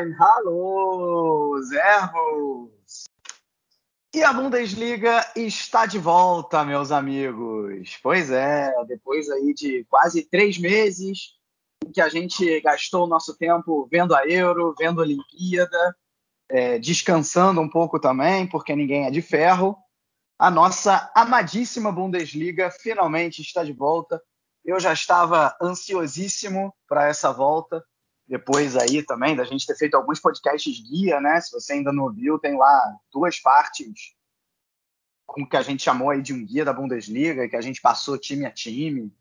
Moin! Hallo! Servus! E a Bundesliga está de volta, meus amigos. Pois é, depois aí de quase três meses em que a gente gastou o nosso tempo vendo a Euro, vendo a Olimpíada, é, descansando um pouco também, porque ninguém é de ferro. A nossa amadíssima Bundesliga finalmente está de volta. Eu já estava ansiosíssimo para essa volta depois aí também da gente ter feito alguns podcasts guia, né? Se você ainda não ouviu, tem lá duas partes com que a gente chamou aí de um guia da Bundesliga, que a gente passou time a time,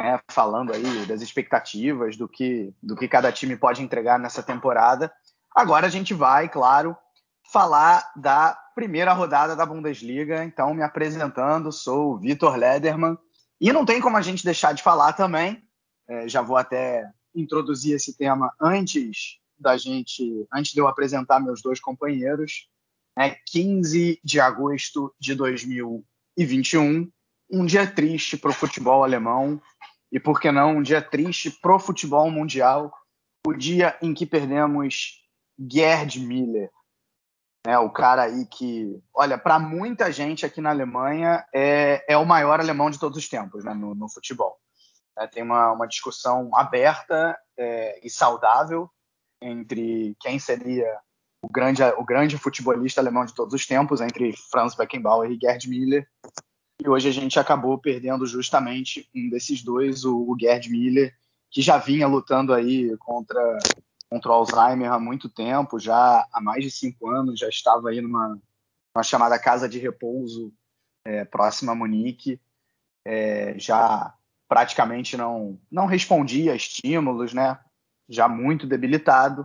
né? falando aí das expectativas, do que, do que cada time pode entregar nessa temporada. Agora a gente vai, claro, falar da primeira rodada da Bundesliga. Então, me apresentando, sou o Vitor Lederman. E não tem como a gente deixar de falar também, é, já vou até introduzir esse tema antes da gente, antes de eu apresentar meus dois companheiros, é 15 de agosto de 2021, um dia triste para o futebol alemão e por que não um dia triste para o futebol mundial, o dia em que perdemos Gerd Miller, né, o cara aí que, olha, para muita gente aqui na Alemanha é, é o maior alemão de todos os tempos né, no, no futebol. Né? Tem uma, uma discussão aberta é, e saudável entre quem seria o grande, o grande futebolista alemão de todos os tempos, entre Franz Beckenbauer e Gerd Miller. E hoje a gente acabou perdendo justamente um desses dois, o, o Gerd Miller, que já vinha lutando aí contra, contra o Alzheimer há muito tempo, já há mais de cinco anos, já estava aí numa, numa chamada casa de repouso é, próxima a Munique, é, já praticamente não, não respondia a estímulos, né? Já muito debilitado.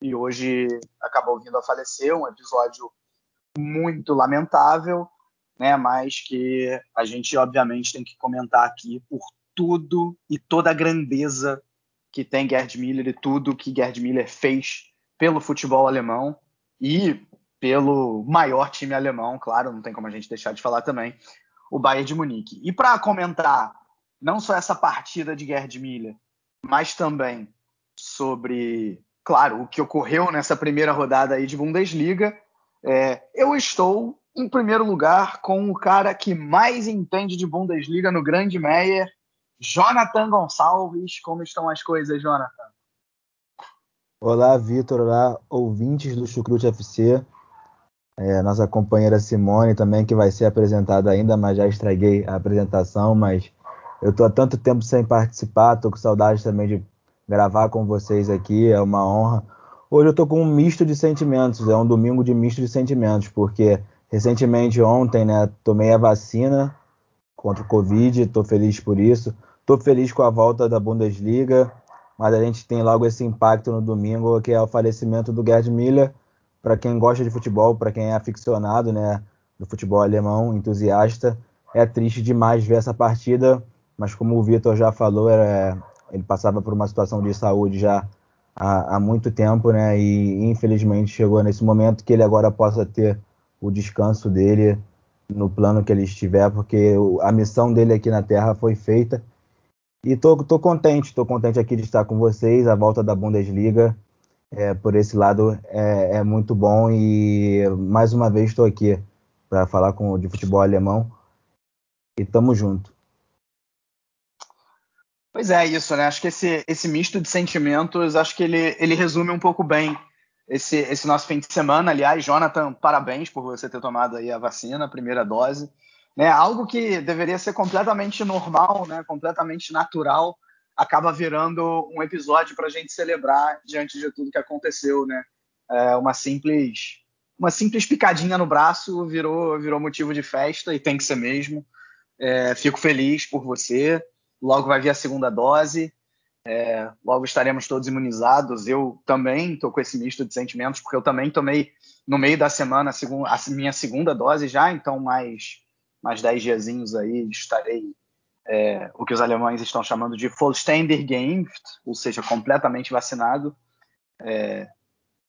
E hoje acabou vindo a falecer, um episódio muito lamentável, né? Mas que a gente obviamente tem que comentar aqui por tudo e toda a grandeza que tem Gerd Miller e tudo que Gerd Miller fez pelo futebol alemão e pelo maior time alemão, claro, não tem como a gente deixar de falar também, o Bayern de Munique. E para comentar não só essa partida de Gerd Miller, mas também sobre, claro, o que ocorreu nessa primeira rodada aí de Bundesliga. É, eu estou em primeiro lugar com o cara que mais entende de Bundesliga no Grande Meyer, Jonathan Gonçalves. Como estão as coisas, Jonathan? Olá, Vitor. Olá, ouvintes do Chucrute FC. É, nossa companheira Simone também, que vai ser apresentada ainda, mas já estraguei a apresentação, mas eu tô há tanto tempo sem participar, tô com saudade também de gravar com vocês aqui, é uma honra. Hoje eu tô com um misto de sentimentos, é um domingo de misto de sentimentos, porque recentemente ontem, né, tomei a vacina contra o Covid, tô feliz por isso. Tô feliz com a volta da Bundesliga, mas a gente tem logo esse impacto no domingo, que é o falecimento do Gerd Miller. Para quem gosta de futebol, para quem é aficionado, né, do futebol alemão, entusiasta, é triste demais ver essa partida mas como o Vitor já falou, era, ele passava por uma situação de saúde já há, há, muito tempo, né? E infelizmente chegou nesse momento que ele agora possa ter o descanso dele no plano que ele estiver, porque a missão dele aqui na Terra foi feita. E tô, tô contente, tô contente aqui de estar com vocês, a volta da Bundesliga. É, por esse lado é, é, muito bom e mais uma vez estou aqui para falar com, de futebol alemão e tamo junto. Pois é, isso, né? Acho que esse, esse misto de sentimentos, acho que ele, ele resume um pouco bem esse, esse nosso fim de semana. Aliás, Jonathan, parabéns por você ter tomado aí a vacina, a primeira dose. Né? Algo que deveria ser completamente normal, né? completamente natural, acaba virando um episódio para a gente celebrar diante de tudo que aconteceu. Né? É uma simples uma simples picadinha no braço virou, virou motivo de festa e tem que ser mesmo. É, fico feliz por você. Logo vai vir a segunda dose. É, logo estaremos todos imunizados. Eu também estou com esse misto de sentimentos, porque eu também tomei no meio da semana a, a minha segunda dose já, então mais, mais 10 diazinhos aí estarei é, o que os alemães estão chamando de vollständig geimpft, ou seja, completamente vacinado. É,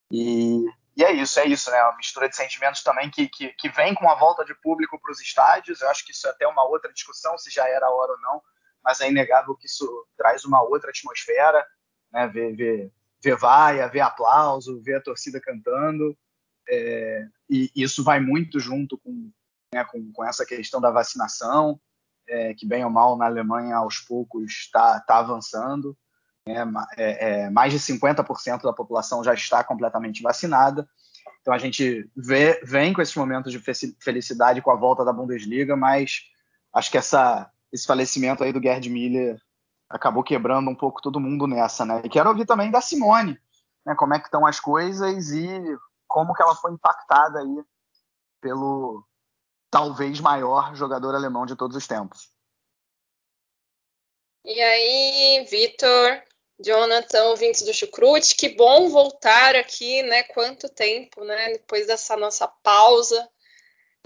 e, e, é isso, é isso, né? Uma mistura de sentimentos também que, que, que vem com a volta de público para os estádios. Eu acho que isso é até uma outra discussão, se já era a hora ou não, mas é inegável que isso traz uma outra atmosfera, né? Ver, ver, ver vaia, ver aplauso, ver a torcida cantando. É, e isso vai muito junto com, né, com, com essa questão da vacinação é, que bem ou mal na Alemanha aos poucos está tá avançando. Né? É, é, mais de 50% da população já está completamente vacinada. Então a gente vê, vem com esses momentos de felicidade com a volta da Bundesliga, mas acho que essa, esse falecimento aí do Gerd Miller acabou quebrando um pouco todo mundo nessa, né? E quero ouvir também da Simone, né? Como é que estão as coisas e como que ela foi impactada aí pelo, talvez maior jogador alemão de todos os tempos. E aí, Vitor, Jonathan, ouvintes do Chucrute, que bom voltar aqui, né? Quanto tempo, né? Depois dessa nossa pausa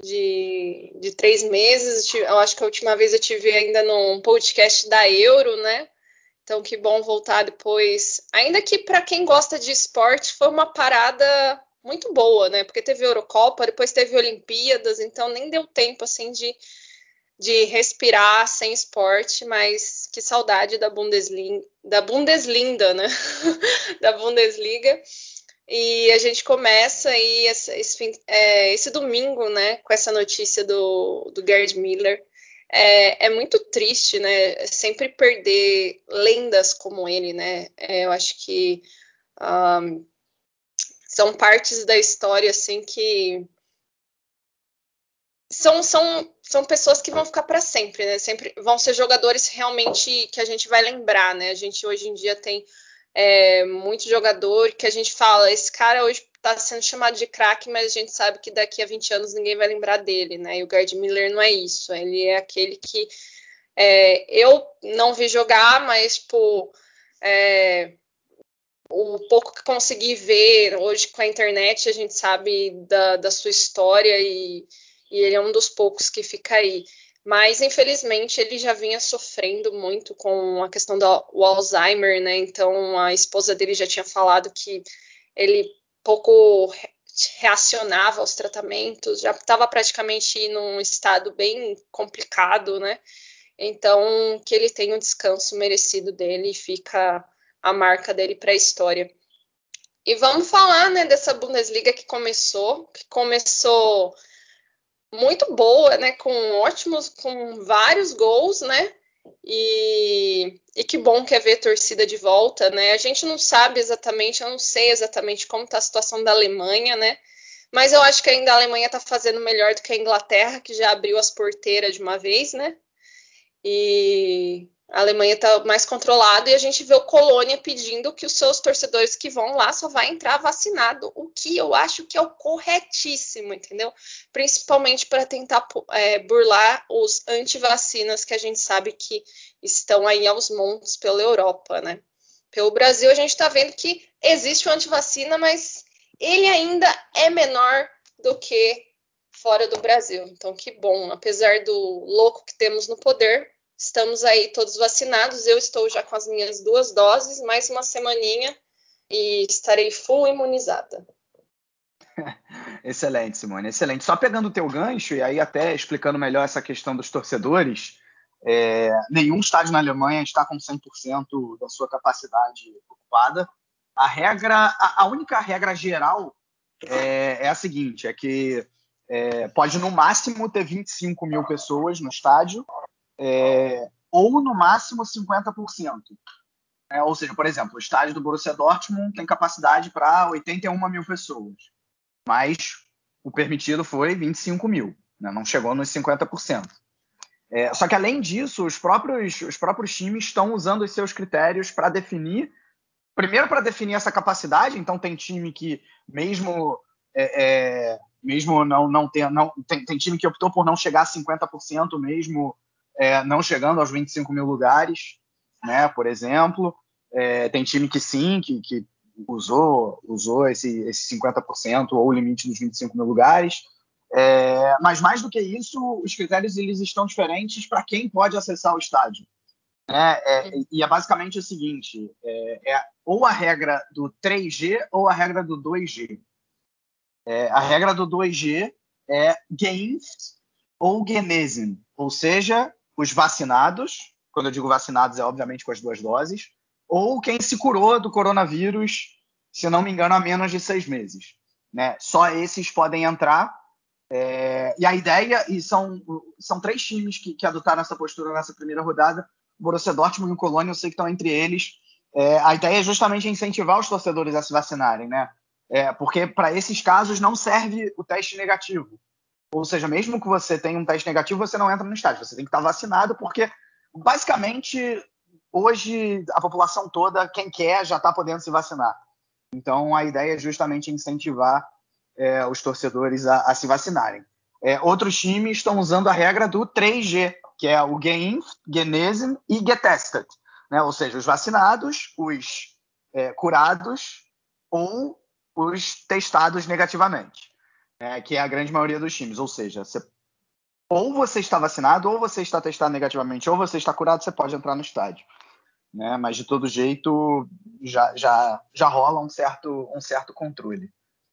de, de três meses, eu acho que a última vez eu tive ainda num podcast da Euro, né? Então, que bom voltar depois. Ainda que para quem gosta de esporte, foi uma parada muito boa, né? Porque teve Eurocopa, depois teve Olimpíadas, então nem deu tempo assim de, de respirar sem esporte, mas que saudade da Bundesliga, da Bundesliga, né? da Bundesliga. E a gente começa aí esse, esse, é, esse, domingo, né, com essa notícia do, do Gerd Miller. É, é, muito triste, né? Sempre perder lendas como ele, né? É, eu acho que um, são partes da história assim que são, são, são pessoas que vão ficar para sempre, né? Sempre vão ser jogadores realmente que a gente vai lembrar, né? A gente hoje em dia tem é, muito jogador que a gente fala, esse cara hoje está sendo chamado de craque, mas a gente sabe que daqui a 20 anos ninguém vai lembrar dele, né? E o Gerd Miller não é isso, ele é aquele que é, eu não vi jogar, mas, tipo, é, o pouco que consegui ver hoje com a internet, a gente sabe da, da sua história e, e, ele é um dos poucos que fica aí. Mas, infelizmente, ele já vinha sofrendo muito com a questão do Alzheimer, né? Então, a esposa dele já tinha falado que ele pouco reacionava aos tratamentos, já estava praticamente num estado bem complicado, né? Então, que ele tenha um descanso merecido dele e fica a marca dele para a história. E vamos falar né, dessa Bundesliga que começou, que começou muito boa, né, com ótimos, com vários gols, né? E, e que bom que é ver a torcida de volta, né? A gente não sabe exatamente, eu não sei exatamente como está a situação da Alemanha, né? Mas eu acho que ainda a Alemanha está fazendo melhor do que a Inglaterra, que já abriu as porteiras de uma vez, né? E a Alemanha está mais controlada e a gente vê o Colônia pedindo que os seus torcedores que vão lá só vai entrar vacinado, o que eu acho que é o corretíssimo, entendeu? Principalmente para tentar é, burlar os anti-vacinas que a gente sabe que estão aí aos montes pela Europa, né? Pelo Brasil a gente está vendo que existe o anti-vacina, mas ele ainda é menor do que fora do Brasil. Então que bom, apesar do louco que temos no poder, Estamos aí todos vacinados. Eu estou já com as minhas duas doses, mais uma semaninha e estarei full imunizada. excelente, Simone, excelente. Só pegando o teu gancho e aí até explicando melhor essa questão dos torcedores, é, nenhum estádio na Alemanha está com 100% da sua capacidade ocupada. A regra, a, a única regra geral é, é, a seguinte, é que é, pode no máximo ter 25 mil pessoas no estádio é, ou no máximo 50%. É, ou seja, por exemplo, o estádio do Borussia Dortmund tem capacidade para 81 mil pessoas, mas o permitido foi 25 mil, né? não chegou nos 50%. É, só que além disso, os próprios, os próprios times estão usando os seus critérios para definir, primeiro para definir essa capacidade, então tem time que mesmo é, é, mesmo não, não ter. Não, tem, tem, time que optou por não chegar a 50%, mesmo é, não chegando aos 25 mil lugares, né, por exemplo. É, tem time que sim, que, que usou, usou esse, esse 50% ou o limite dos 25 mil lugares. É, mas mais do que isso, os critérios eles estão diferentes para quem pode acessar o estádio. Né? É, e é basicamente o seguinte: é, é, ou a regra do 3G ou a regra do 2G. É, a regra do 2G é geimpft ou genesen, ou seja, os vacinados, quando eu digo vacinados é obviamente com as duas doses, ou quem se curou do coronavírus, se não me engano, há menos de seis meses. Né? Só esses podem entrar. É, e a ideia, e são, são três times que, que adotaram essa postura nessa primeira rodada, o Borussia Dortmund e o Colônia, eu sei que estão entre eles. É, a ideia é justamente incentivar os torcedores a se vacinarem, né? É, porque para esses casos não serve o teste negativo. Ou seja, mesmo que você tenha um teste negativo, você não entra no estádio. Você tem que estar vacinado, porque basicamente hoje a população toda, quem quer, já está podendo se vacinar. Então a ideia é justamente incentivar é, os torcedores a, a se vacinarem. É, outros times estão usando a regra do 3G, que é o Geimpft, Genesen e Getestet. Né? Ou seja, os vacinados, os é, curados ou os testados negativamente, né? que é a grande maioria dos times. Ou seja, você, ou você está vacinado, ou você está testado negativamente, ou você está curado, você pode entrar no estádio. Né? Mas de todo jeito já, já, já rola um certo, um certo controle.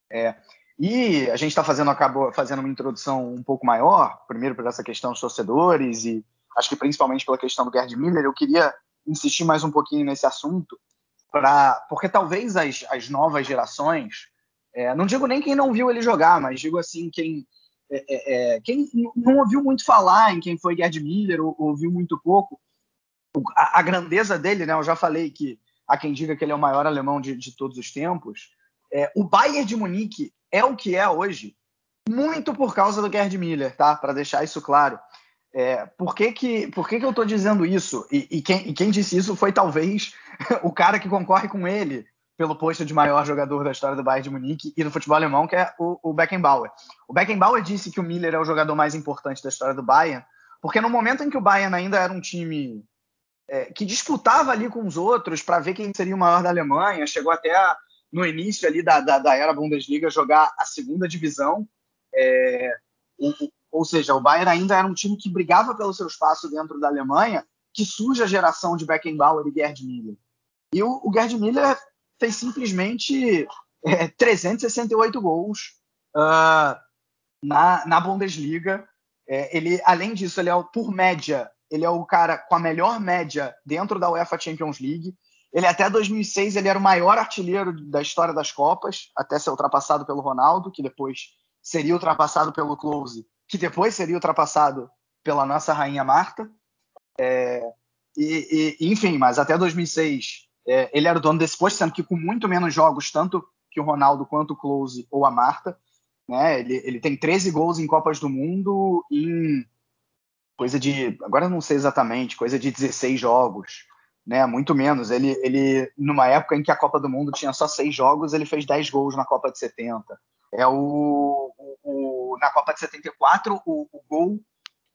É, e a gente está fazendo, acabou fazendo uma introdução um pouco maior, primeiro por essa questão dos torcedores e acho que principalmente pela questão do Gerd Miller. Eu queria insistir mais um pouquinho nesse assunto, pra, porque talvez as, as novas gerações, é, não digo nem quem não viu ele jogar, mas digo assim, quem, é, é, é quem não ouviu muito falar em quem foi Gerd Miller ou ouviu muito pouco, a, a, grandeza dele, né? Eu já falei que há quem diga que ele é o maior alemão de, de todos os tempos. É, o Bayern de Munique é o que é hoje, muito por causa do Gerd Miller, tá? Para deixar isso claro. É, por que, que, por que, que eu estou dizendo isso? E, e, quem, e, quem, disse isso foi talvez o cara que concorre com ele pelo posto de maior jogador da história do Bayern de Munique e do futebol alemão, que é o, o Beckenbauer. O Beckenbauer disse que o Miller é o jogador mais importante da história do Bayern, porque no momento em que o Bayern ainda era um time é, que disputava ali com os outros para ver quem seria o maior da Alemanha, chegou até a, no início ali da, da, da, era Bundesliga jogar a segunda divisão. É, o, ou seja, o Bayern ainda era um time que brigava pelo seu espaço dentro da Alemanha, que surge a geração de Beckenbauer e Gerd Müller. E o, o Gerd Müller fez simplesmente é, 368 gols uh, na, na Bundesliga. É, ele, além disso, ele é, por média, ele é o cara com a melhor média dentro da UEFA Champions League. Ele até 2006 ele era o maior artilheiro da história das Copas, até ser ultrapassado pelo Ronaldo, que depois seria ultrapassado pelo Close, que depois seria ultrapassado pela nossa rainha Marta. É, e, e, enfim, mas até 2006 é, ele era o dono desse posto, sendo que com muito menos jogos, tanto que o Ronaldo quanto o Close ou a Marta. Né? Ele, ele tem 13 gols em Copas do Mundo em coisa de, agora não sei exatamente, coisa de 16 jogos, né? Muito menos. Ele, ele, numa época em que a Copa do Mundo tinha só seis jogos, ele fez 10 gols na Copa de 70. É o, o, o na Copa de 74 o, o gol,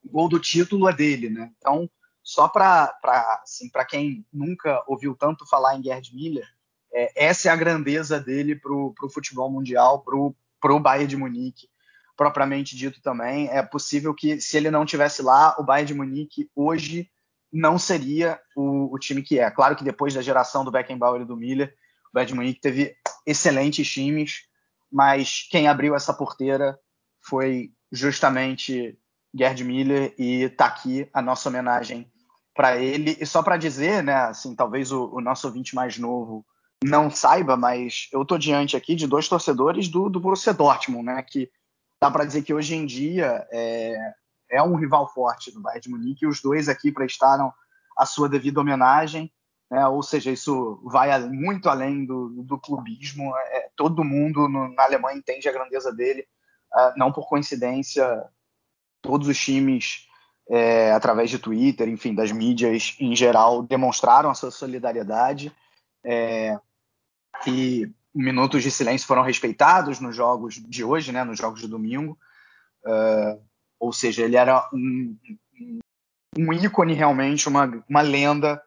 o gol do título é dele, né? Então, só para assim, quem nunca ouviu tanto falar em Gerd Miller, é, essa é a grandeza dele para o futebol mundial, para o Bayern de Munique propriamente dito também. É possível que, se ele não tivesse lá, o Bayern de Munique hoje não seria o, o, time que é. Claro que depois da geração do Beckenbauer e do Miller, o Bayern de Munique teve excelentes times, mas quem abriu essa porteira foi justamente Gerd Miller e tá aqui a nossa homenagem para ele. E só para dizer, né, assim, talvez o, o, nosso ouvinte mais novo não saiba, mas eu tô diante aqui de dois torcedores do, do Borussia Dortmund, né, que dá para dizer que hoje em dia é, é um rival forte do Bayern de Munique e os dois aqui prestaram a sua devida homenagem, né? ou seja, isso vai muito além do, do clubismo, é, todo mundo no, na Alemanha entende a grandeza dele, uh, não por coincidência, todos os times, é, através de Twitter, enfim, das mídias em geral, demonstraram a sua solidariedade, é, e minutos de silêncio foram respeitados nos jogos de hoje, né, nos jogos de domingo. Uh, ou seja, ele era um, um, ícone realmente, uma, uma lenda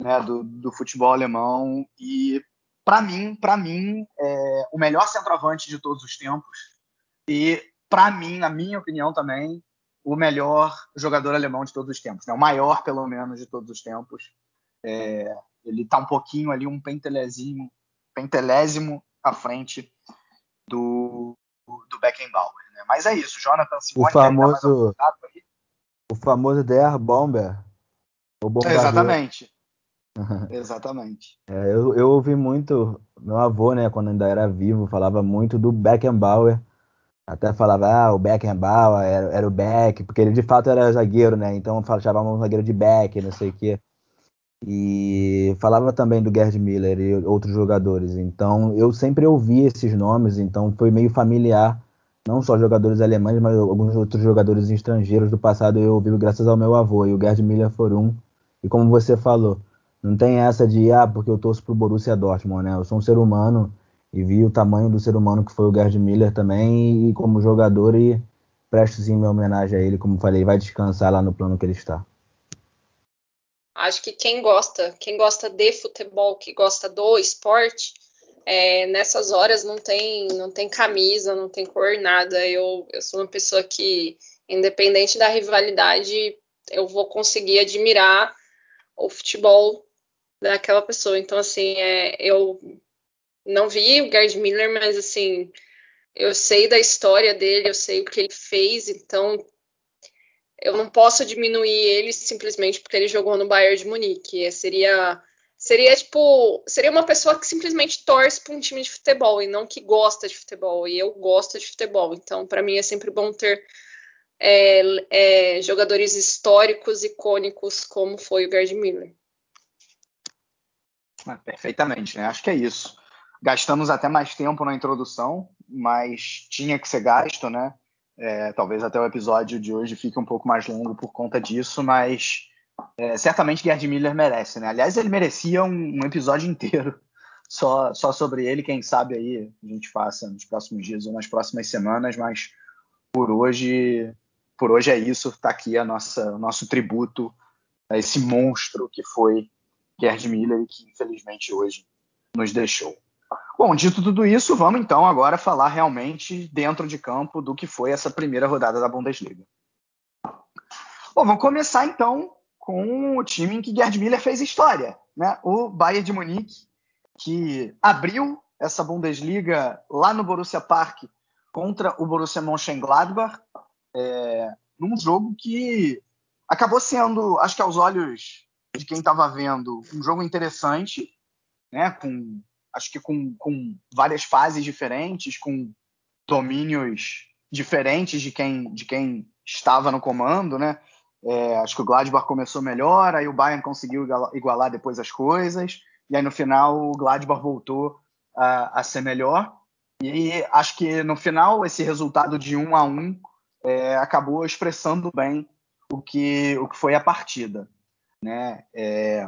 né, do, do futebol alemão e para mim, para mim, é o melhor centroavante de todos os tempos e para mim, na minha opinião também, o melhor jogador alemão de todos os tempos, né? O maior, pelo menos, de todos os tempos. É, ele está um pouquinho ali, um pentelésimo, pentelésimo à frente do, do Beckenbauer. Né? Mas é isso, Jonathan Simone. O famoso, o famoso Der Bomber. O Exatamente. Exatamente. É, eu, eu ouvi muito, meu avô, né, quando ainda era vivo, falava muito do Beckenbauer. Até falava, ah, o Beckenbauer era, era o Beck, porque ele de fato era zagueiro, né? Então chamavam um zagueiro de Beck, não sei o quê. E falava também do Gerd Miller e outros jogadores. Então eu sempre ouvi esses nomes, então foi meio familiar. Não só jogadores alemães, mas alguns outros jogadores estrangeiros do passado eu ouvi graças ao meu avô. E o Gerd Miller foi um. E como você falou, não tem essa de, ah, porque eu torço pro Borussia Dortmund, né? Eu sou um ser humano e vi o tamanho do ser humano que foi o Gerd Miller também e como jogador e presto sim minha homenagem a ele, como falei, vai descansar lá no plano que ele está. Acho que quem gosta, quem gosta de futebol, que gosta do esporte, é, nessas horas não tem, não tem camisa, não tem cor, nada. Eu, eu sou uma pessoa que, independente da rivalidade, eu vou conseguir admirar o futebol daquela pessoa. Então, assim, é, eu não vi o Gerd Miller, mas assim, eu sei da história dele, eu sei o que ele fez, então eu não posso diminuir ele simplesmente porque ele jogou no Bayern de Munique. Seria seria tipo, seria uma pessoa que simplesmente torce para um time de futebol e não que gosta de futebol. E eu gosto de futebol, então para mim é sempre bom ter é, é, jogadores históricos, icônicos, como foi o Gerd Miller. Ah, perfeitamente, né? Acho que é isso. Gastamos até mais tempo na introdução, mas tinha que ser gasto, né? É, talvez até o episódio de hoje fique um pouco mais longo por conta disso, mas é, certamente Gerd Miller merece, né? Aliás, ele merecia um, um, episódio inteiro só, só sobre ele. Quem sabe aí a gente faça nos próximos dias ou nas próximas semanas, mas por hoje, por hoje é isso. Está aqui a nossa, o nosso tributo a esse monstro que foi Gerd Miller e que infelizmente hoje nos deixou. Bom, dito tudo isso, vamos então agora falar realmente dentro de campo do que foi essa primeira rodada da Bundesliga. Bom, vamos começar então com o time em que Gerd Miller fez história, né? O Bayern de Munique, que abriu essa Bundesliga lá no Borussia Park contra o Borussia Mönchengladbach, é, num jogo que acabou sendo, acho que aos olhos de quem estava vendo, um jogo interessante, né? Com acho que com, com várias fases diferentes, com domínios diferentes de quem, de quem estava no comando, né? É, acho que o Gladbach começou melhor, aí o Bayern conseguiu igualar depois as coisas, e aí no final o Gladbach voltou a, a ser melhor. E acho que no final esse resultado de um a um é, acabou expressando bem o que, o que foi a partida. Né? É,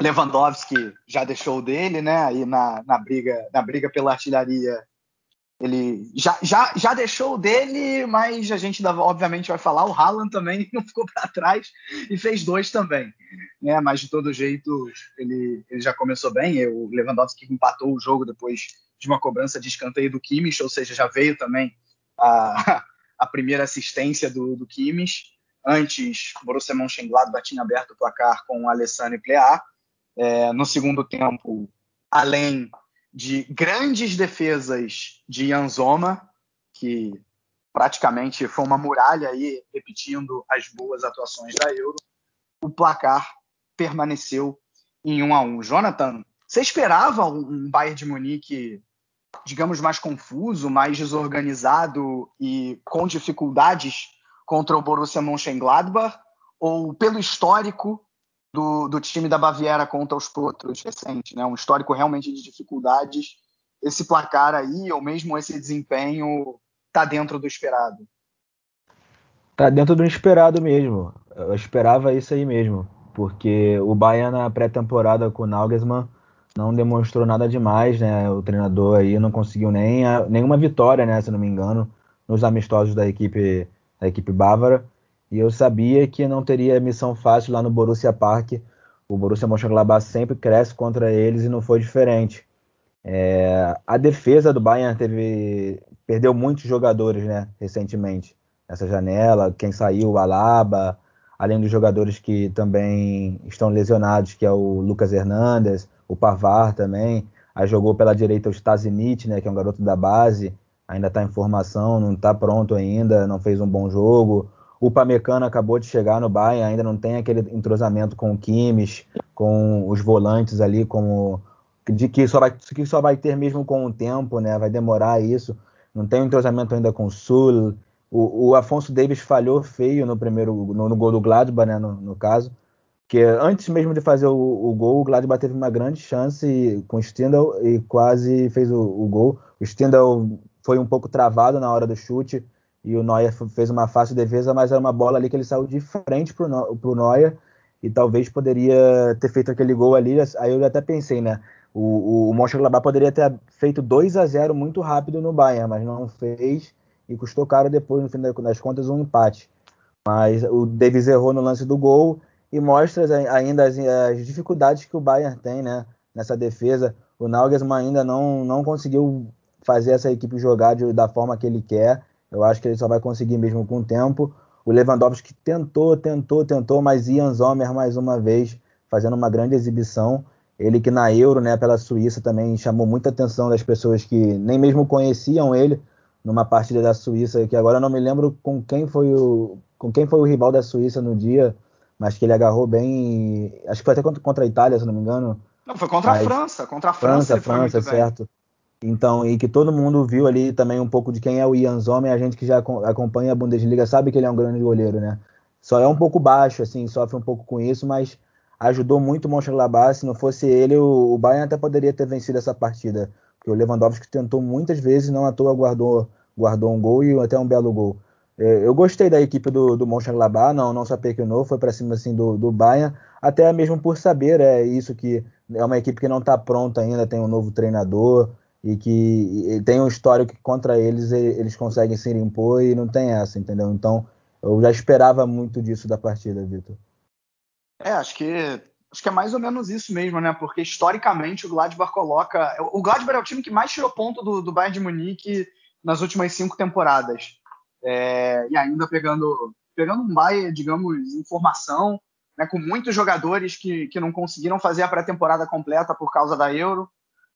Lewandowski já deixou dele, né? Aí na, na briga na briga pela artilharia ele já, já, já deixou dele, mas a gente obviamente vai falar. O Haaland também não ficou para trás e fez dois também. Né? Mas de todo jeito ele, ele já começou bem. O Lewandowski empatou o jogo depois de uma cobrança de escanteio do Kimmich, ou seja, já veio também a, a primeira assistência do, do Kimmich. Antes, o Borussia Mönchengladbach tinha aberto o placar com o Alessandro e Plea. É, no segundo tempo, além de grandes defesas de Anzoma, que praticamente foi uma muralha aí, repetindo as boas atuações da Euro, o placar permaneceu em 1 a 1. Jonathan, você esperava um Bayern de Munique, digamos, mais confuso, mais desorganizado e com dificuldades contra o Borussia Mönchengladbach? Ou pelo histórico do, do time da Baviera contra os Potros recente, né? Um histórico realmente de dificuldades. Esse placar aí, ou mesmo esse desempenho, tá dentro do esperado. Tá dentro do esperado mesmo. Eu esperava isso aí mesmo, porque o Bayern na pré-temporada com o Nagelsmann não demonstrou nada demais, né? O treinador aí não conseguiu nem a, nenhuma vitória, né? Se não me engano, nos amistosos da equipe da equipe bávara. E eu sabia que não teria missão fácil lá no Borussia Park. O Borussia Mönchengladbach sempre cresce contra eles e não foi diferente. É, a defesa do Bayern teve perdeu muitos jogadores, né? Recentemente nessa janela. Quem saiu, o Alaba, além dos jogadores que também estão lesionados, que é o Lucas Hernandes, o Pavar também. Aí jogou pela direita o Stasinit, né, que é um garoto da base, ainda está em formação, não está pronto ainda, não fez um bom jogo. O Pamecano acabou de chegar no Bayern, ainda não tem aquele entrosamento com o Kimmich, com os volantes ali, como de que só vai, que só vai ter mesmo com o tempo, né? Vai demorar isso. Não tem um entrosamento ainda com o Sul. O, o Afonso Davis falhou feio no primeiro no, no gol do Gladbach, né? No, no caso que antes mesmo de fazer o, o, gol, o Gladbach teve uma grande chance com o Stindl e quase fez o, o, gol. O Stindl foi um pouco travado na hora do chute e o Neuer fez uma fácil defesa, mas era uma bola ali que ele saiu de frente para o Neuer e talvez poderia ter feito aquele gol ali. Aí eu até pensei, né? O, o Mönchengladbach poderia ter feito 2 a 0 muito rápido no Bayern, mas não fez e custou caro depois, no fim das contas, um empate. Mas o Davis errou no lance do gol e mostra ainda as, as, dificuldades que o Bayern tem né, nessa defesa. O Nagelsmann ainda não, não conseguiu fazer essa equipe jogar de, da forma que ele quer. Eu acho que ele só vai conseguir mesmo com o tempo. O Lewandowski tentou, tentou, tentou, mas Ian Sommer mais uma vez fazendo uma grande exibição. Ele que na Euro, né, pela Suíça também chamou muita atenção das pessoas que nem mesmo conheciam ele numa partida da Suíça, que agora eu não me lembro com quem foi o com quem foi o rival da Suíça no dia, mas que ele agarrou bem. Acho que foi até contra, contra a Itália, se não me engano. Não, foi contra mas... a França. Contra a França. França, França certo. Então, e que todo mundo viu ali também um pouco de quem é o Ian Zomer, a gente que já acompanha a Bundesliga sabe que ele é um grande goleiro, né? Só é um pouco baixo, assim, sofre um pouco com isso, mas ajudou muito o Mönchengladbach. Se não fosse ele, o, Bayern até poderia ter vencido essa partida, porque o Lewandowski tentou muitas vezes, não à toa guardou, guardou um gol e até um belo gol. É, eu gostei da equipe do, do Mönchengladbach, não, não só pequenou, foi para cima assim do, do Bayern, até mesmo por saber é isso que é uma equipe que não está pronta ainda, tem um novo treinador e que e tem um histórico que contra eles eles conseguem se impor e não tem essa, entendeu? Então eu já esperava muito disso da partida, Vitor. É, acho que acho que é mais ou menos isso mesmo, né? Porque historicamente o Gladbach coloca o Gladbach é o time que mais tirou ponto do, do Bayern de Munique nas últimas cinco temporadas é, e ainda pegando, pegando um Bayern, digamos, em formação, né, com muitos jogadores que, que não conseguiram fazer a pré-temporada completa por causa da Euro,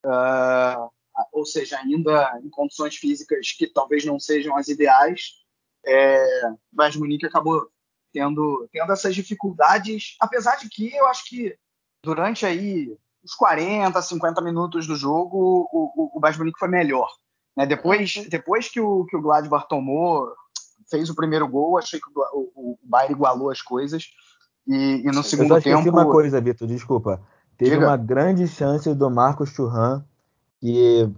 uh, ou seja, ainda em condições físicas que talvez não sejam as ideais. É, Bayern Munique acabou tendo, tendo essas dificuldades, apesar de que eu acho que durante aí os 40, 50 minutos do jogo, o, o, o Bayern Munique foi melhor. Né? Depois, depois que, o, que o Gladbach tomou, fez o primeiro gol, achei que o, o, o Bayern igualou as coisas. E, e no segundo Eu só tempo. uma coisa, Vitor, desculpa. Teve Diga. uma grande chance do Marcos Churran que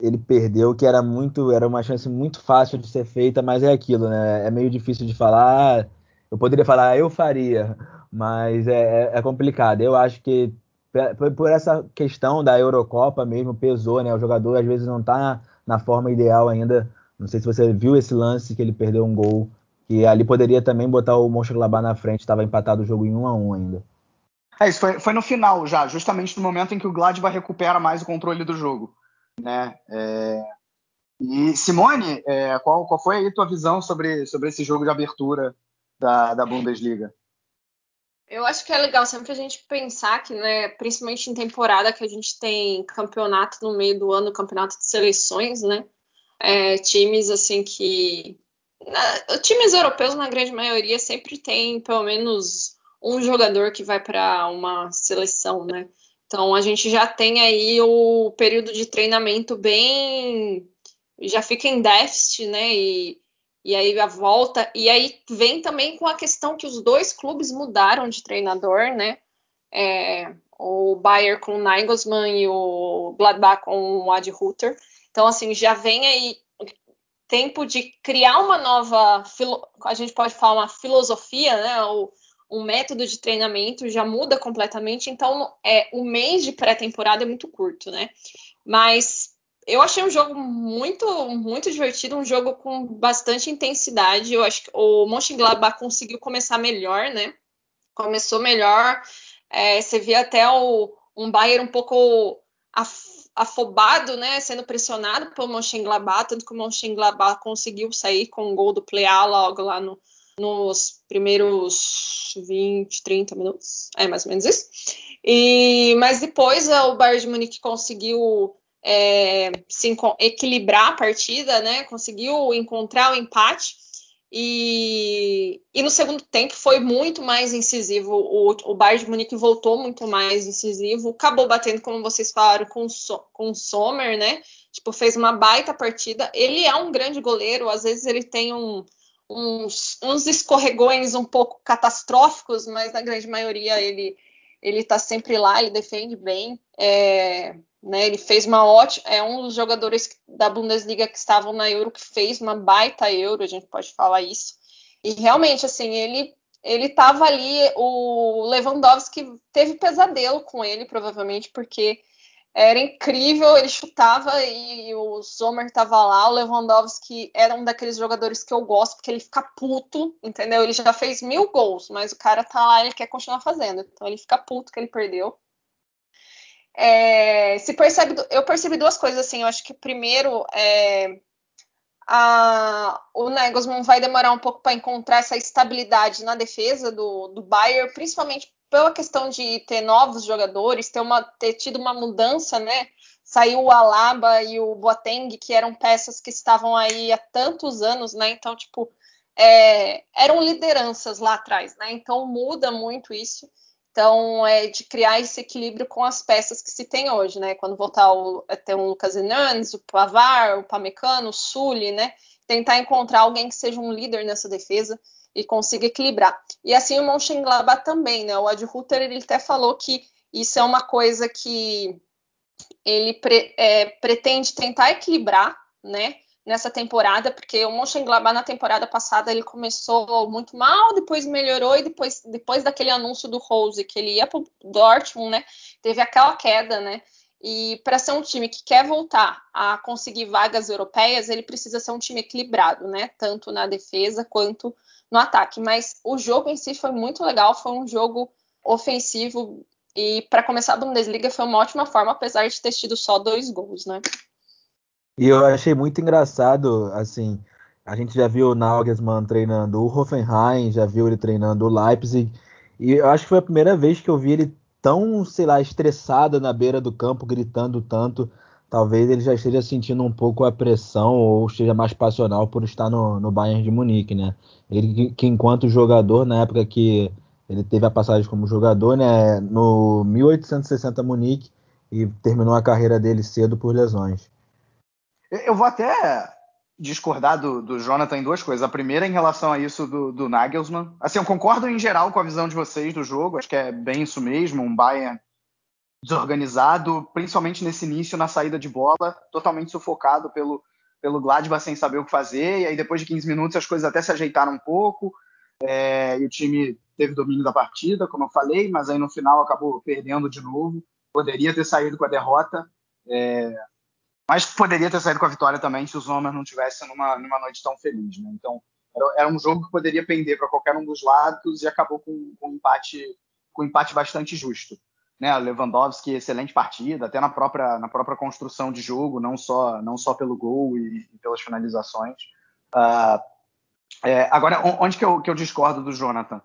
ele perdeu, que era muito, era uma chance muito fácil de ser feita, mas é aquilo, né? É meio difícil de falar. Eu poderia falar, eu faria, mas é, é, é complicado. Eu acho que por essa questão da Eurocopa mesmo pesou, né? O jogador às vezes não está na forma ideal ainda. Não sei se você viu esse lance que ele perdeu um gol, que ali poderia também botar o Mönchengladbach na frente, estava empatado o jogo em 1 a 1 ainda. É, isso foi, foi no final já, justamente no momento em que o Gladbach recupera mais o controle do jogo. Né? É... E Simone, é, qual, qual foi aí tua visão sobre, sobre esse jogo de abertura da, da Bundesliga? Eu acho que é legal sempre a gente pensar que, né, principalmente em temporada que a gente tem campeonato no meio do ano, campeonato de seleções, né? É, times assim que. Na, times europeus, na grande maioria, sempre tem pelo menos um jogador que vai para uma seleção, né? Então a gente já tem aí o período de treinamento bem. já fica em déficit, né? E e aí a volta, e aí vem também com a questão que os dois clubes mudaram de treinador, né? É, o Bayern com o Nagelsmann e o Gladbach com o Ad Ruther. Então, assim, já vem aí tempo de criar uma nova, a gente pode falar uma filosofia, né? O, um método de treinamento já muda completamente. Então, é o mês de pré-temporada é muito curto, né? Mas eu achei um jogo muito, muito divertido, um jogo com bastante intensidade. Eu acho que o Mönchengladbach conseguiu começar melhor, né? Começou melhor. É, você via até o, um Bayern um pouco afobado, né? Sendo pressionado pelo Mönchengladbach, tanto que o Mönchengladbach conseguiu sair com o gol do Plea logo lá no, nos primeiros 20, 30 minutos. É mais ou menos isso. E, mas depois o Bayern de Munique conseguiu é, se equilibrar a partida, né? Conseguiu encontrar o empate. E, e, no segundo tempo foi muito mais incisivo. O, o Bayern de Munique voltou muito mais incisivo. Acabou batendo, como vocês falaram, com, com o Sommer, né? Tipo, fez uma baita partida. Ele é um grande goleiro, às vezes ele tem um, uns, uns escorregões um pouco catastróficos, mas na grande maioria ele ele está sempre lá, ele defende bem. É, né, ele fez uma ótima. É um dos jogadores da Bundesliga que estavam na Euro que fez uma baita Euro, a gente pode falar isso. E realmente, assim, ele ele estava ali. O Lewandowski teve pesadelo com ele, provavelmente, porque era incrível, ele chutava e o Sommer estava lá, o Lewandowski era um daqueles jogadores que eu gosto, porque ele fica puto, entendeu? Ele já fez mil gols, mas o cara tá lá, ele quer continuar fazendo, então ele fica puto que ele perdeu. É, se percebe, eu percebi duas coisas assim, eu acho que primeiro é, a, o Nagelsmann vai demorar um pouco para encontrar essa estabilidade na defesa do, do Bayern, principalmente pela questão de ter novos jogadores, ter, uma, ter tido uma mudança, né? Saiu o Alaba e o Boateng, que eram peças que estavam aí há tantos anos, né? Então, tipo, é, eram lideranças lá atrás, né? Então muda muito isso. Então, é de criar esse equilíbrio com as peças que se tem hoje, né? Quando voltar o, a ter um Lucas Hernandes, o Pavar, o Pamecano, o Sully, né? Tentar encontrar alguém que seja um líder nessa defesa e consiga equilibrar. E assim o Mönchengladbach também, né? O Ad Ruther, ele até falou que isso é uma coisa que ele pre, é, pretende tentar equilibrar, né? Nessa temporada, porque o Mönchengladbach na temporada passada ele começou muito mal, depois melhorou e depois, depois daquele anúncio do Rose que ele ia para o Dortmund, né? Teve aquela queda, né? E para ser um time que quer voltar a conseguir vagas europeias, ele precisa ser um time equilibrado, né? Tanto na defesa quanto no ataque. Mas o jogo em si foi muito legal, foi um jogo ofensivo e para começar a Bundesliga foi uma ótima forma, apesar de ter tido só dois gols, né? E eu achei muito engraçado, assim, a gente já viu o Nagelsmann treinando o Hoffenheim, já viu ele treinando o Leipzig, e eu acho que foi a primeira vez que eu vi ele tão, sei lá, estressado na beira do campo, gritando tanto talvez ele já esteja sentindo um pouco a pressão ou esteja mais passional por estar no, no Bayern de Munique, né? Ele que, que, enquanto jogador, na época que ele teve a passagem como jogador, né, no 1860 Munique e terminou a carreira dele cedo por lesões. Eu vou até discordar do, do Jonathan em duas coisas. A primeira em relação a isso do, do Nagelsmann. Assim, eu concordo em geral com a visão de vocês do jogo, acho que é bem isso mesmo, um Bayern desorganizado, principalmente nesse início, na saída de bola, totalmente sufocado pelo, pelo Gladbach sem saber o que fazer, e aí depois de 15 minutos as coisas até se ajeitaram um pouco, é, e o time teve domínio da partida, como eu falei, mas aí no final acabou perdendo de novo, poderia ter saído com a derrota, é, mas poderia ter saído com a vitória também se os homens não tivessem numa, numa noite tão feliz, né? então era, era um jogo que poderia pender para qualquer um dos lados e acabou com, com um empate com um empate bastante justo né, Lewandowski, excelente partida, até na própria, na própria construção de jogo, não só, não só pelo gol e, e pelas finalizações. Uh, é, agora, onde que eu, que eu discordo do Jonathan?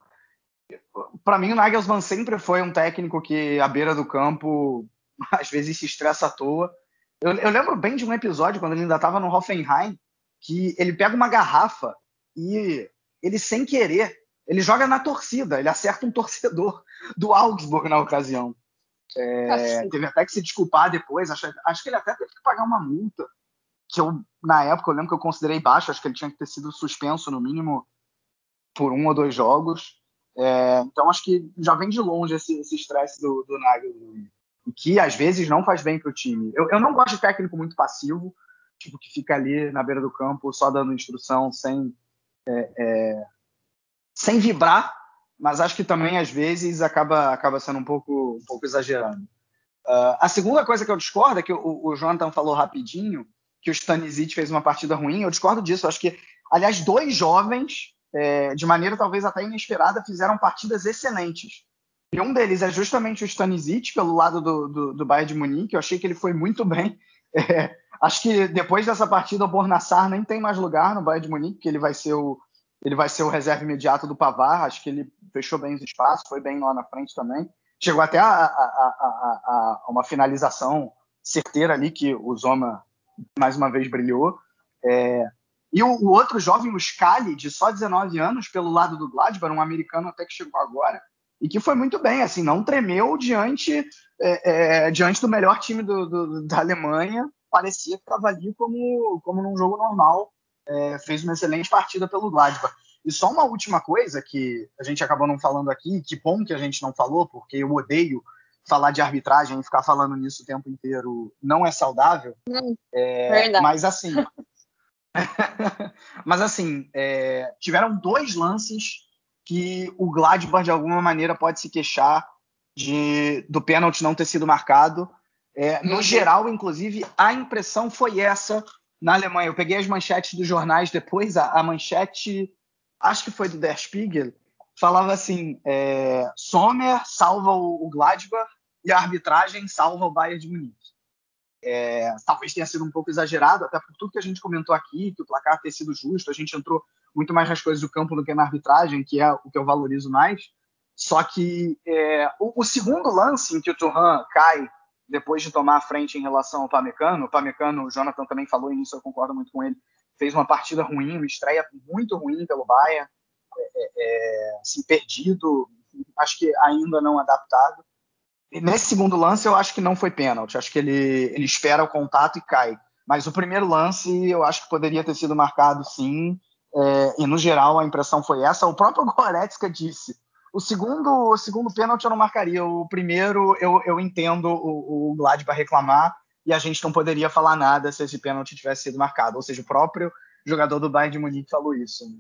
Para mim, o Nagelsmann sempre foi um técnico que, à beira do campo, às vezes se estressa à toa. Eu, eu lembro bem de um episódio, quando ele ainda estava no Hoffenheim, que ele pega uma garrafa e ele, sem querer, ele joga na torcida, ele acerta um torcedor do Augsburg na ocasião. É, teve até que se desculpar depois. Acho, acho, que ele até teve que pagar uma multa. Que eu, na época, eu lembro que eu considerei baixo. Acho que ele tinha que ter sido suspenso, no mínimo, por um ou dois jogos. É, então, acho que já vem de longe esse estresse do, do Nagel. E que, às vezes, não faz bem para o time. Eu, eu não gosto de técnico muito passivo. Tipo, que fica ali na beira do campo só dando instrução, sem, é, é sem vibrar mas acho que também às vezes acaba, acaba sendo um pouco, um pouco exagerando. Uh, a segunda coisa que eu discordo é que o, o Jonathan falou rapidinho que o Stanisic fez uma partida ruim. Eu discordo disso. Eu acho que, aliás, dois jovens, é, de maneira talvez até inesperada, fizeram partidas excelentes. E um deles é justamente o Stanisic, pelo lado do, do, do Bayern de Munique. Eu achei que ele foi muito bem. É, acho que depois dessa partida, o Bornassar nem tem mais lugar no Bayern de Munique, que ele vai ser o, ele vai ser o reserva imediato do Pavar. Acho que ele fechou bem os espaços, foi bem lá na frente também. Chegou até a, a, a, a uma finalização certeira ali, que o Zoma mais uma vez brilhou. É, e o, o, outro jovem, o Scali, de só 19 anos, pelo lado do Gladbach, um americano até que chegou agora, e que foi muito bem, assim, não tremeu diante, é, é, diante do melhor time do, do, da Alemanha, parecia que estava ali como, como num jogo normal, é, fez uma excelente partida pelo Gladbach. E só uma última coisa que a gente acabou não falando aqui, que bom que a gente não falou, porque eu odeio falar de arbitragem e ficar falando nisso o tempo inteiro não é saudável. Hum, é, mas assim, mas assim, é, tiveram dois lances que o Gladbach de alguma maneira pode se queixar de do pênalti não ter sido marcado. É, no uhum. geral, inclusive, a impressão foi essa na Alemanha. Eu peguei as manchetes dos jornais depois, a, a manchete, acho que foi do Der Spiegel, falava assim: é, Sommer salva o, o, Gladbach e a arbitragem salva o Bayern de Munique. É, talvez tenha sido um pouco exagerado, até por tudo que a gente comentou aqui, que o placar ter sido justo, a gente entrou muito mais nas coisas do campo do que na arbitragem, que é o que eu valorizo mais. Só que é, o, o, segundo lance em que o Turan cai depois de tomar a frente em relação ao Pamecano, o Pamecano, o Jonathan também falou nisso, eu concordo muito com ele, fez uma partida ruim, uma estreia muito ruim pelo Bayern, é, é, é, assim, perdido, acho que ainda não adaptado. E nesse segundo lance, eu acho que não foi pênalti, acho que ele, ele espera o contato e cai. Mas o primeiro lance, eu acho que poderia ter sido marcado sim, é, e no geral a impressão foi essa. O próprio Goretzka disse. O segundo, o segundo pênalti eu não marcaria. O primeiro eu, eu entendo o, o Gladbach reclamar e a gente não poderia falar nada se esse pênalti tivesse sido marcado. Ou seja, o próprio jogador do Bayern de Munique falou isso. Né?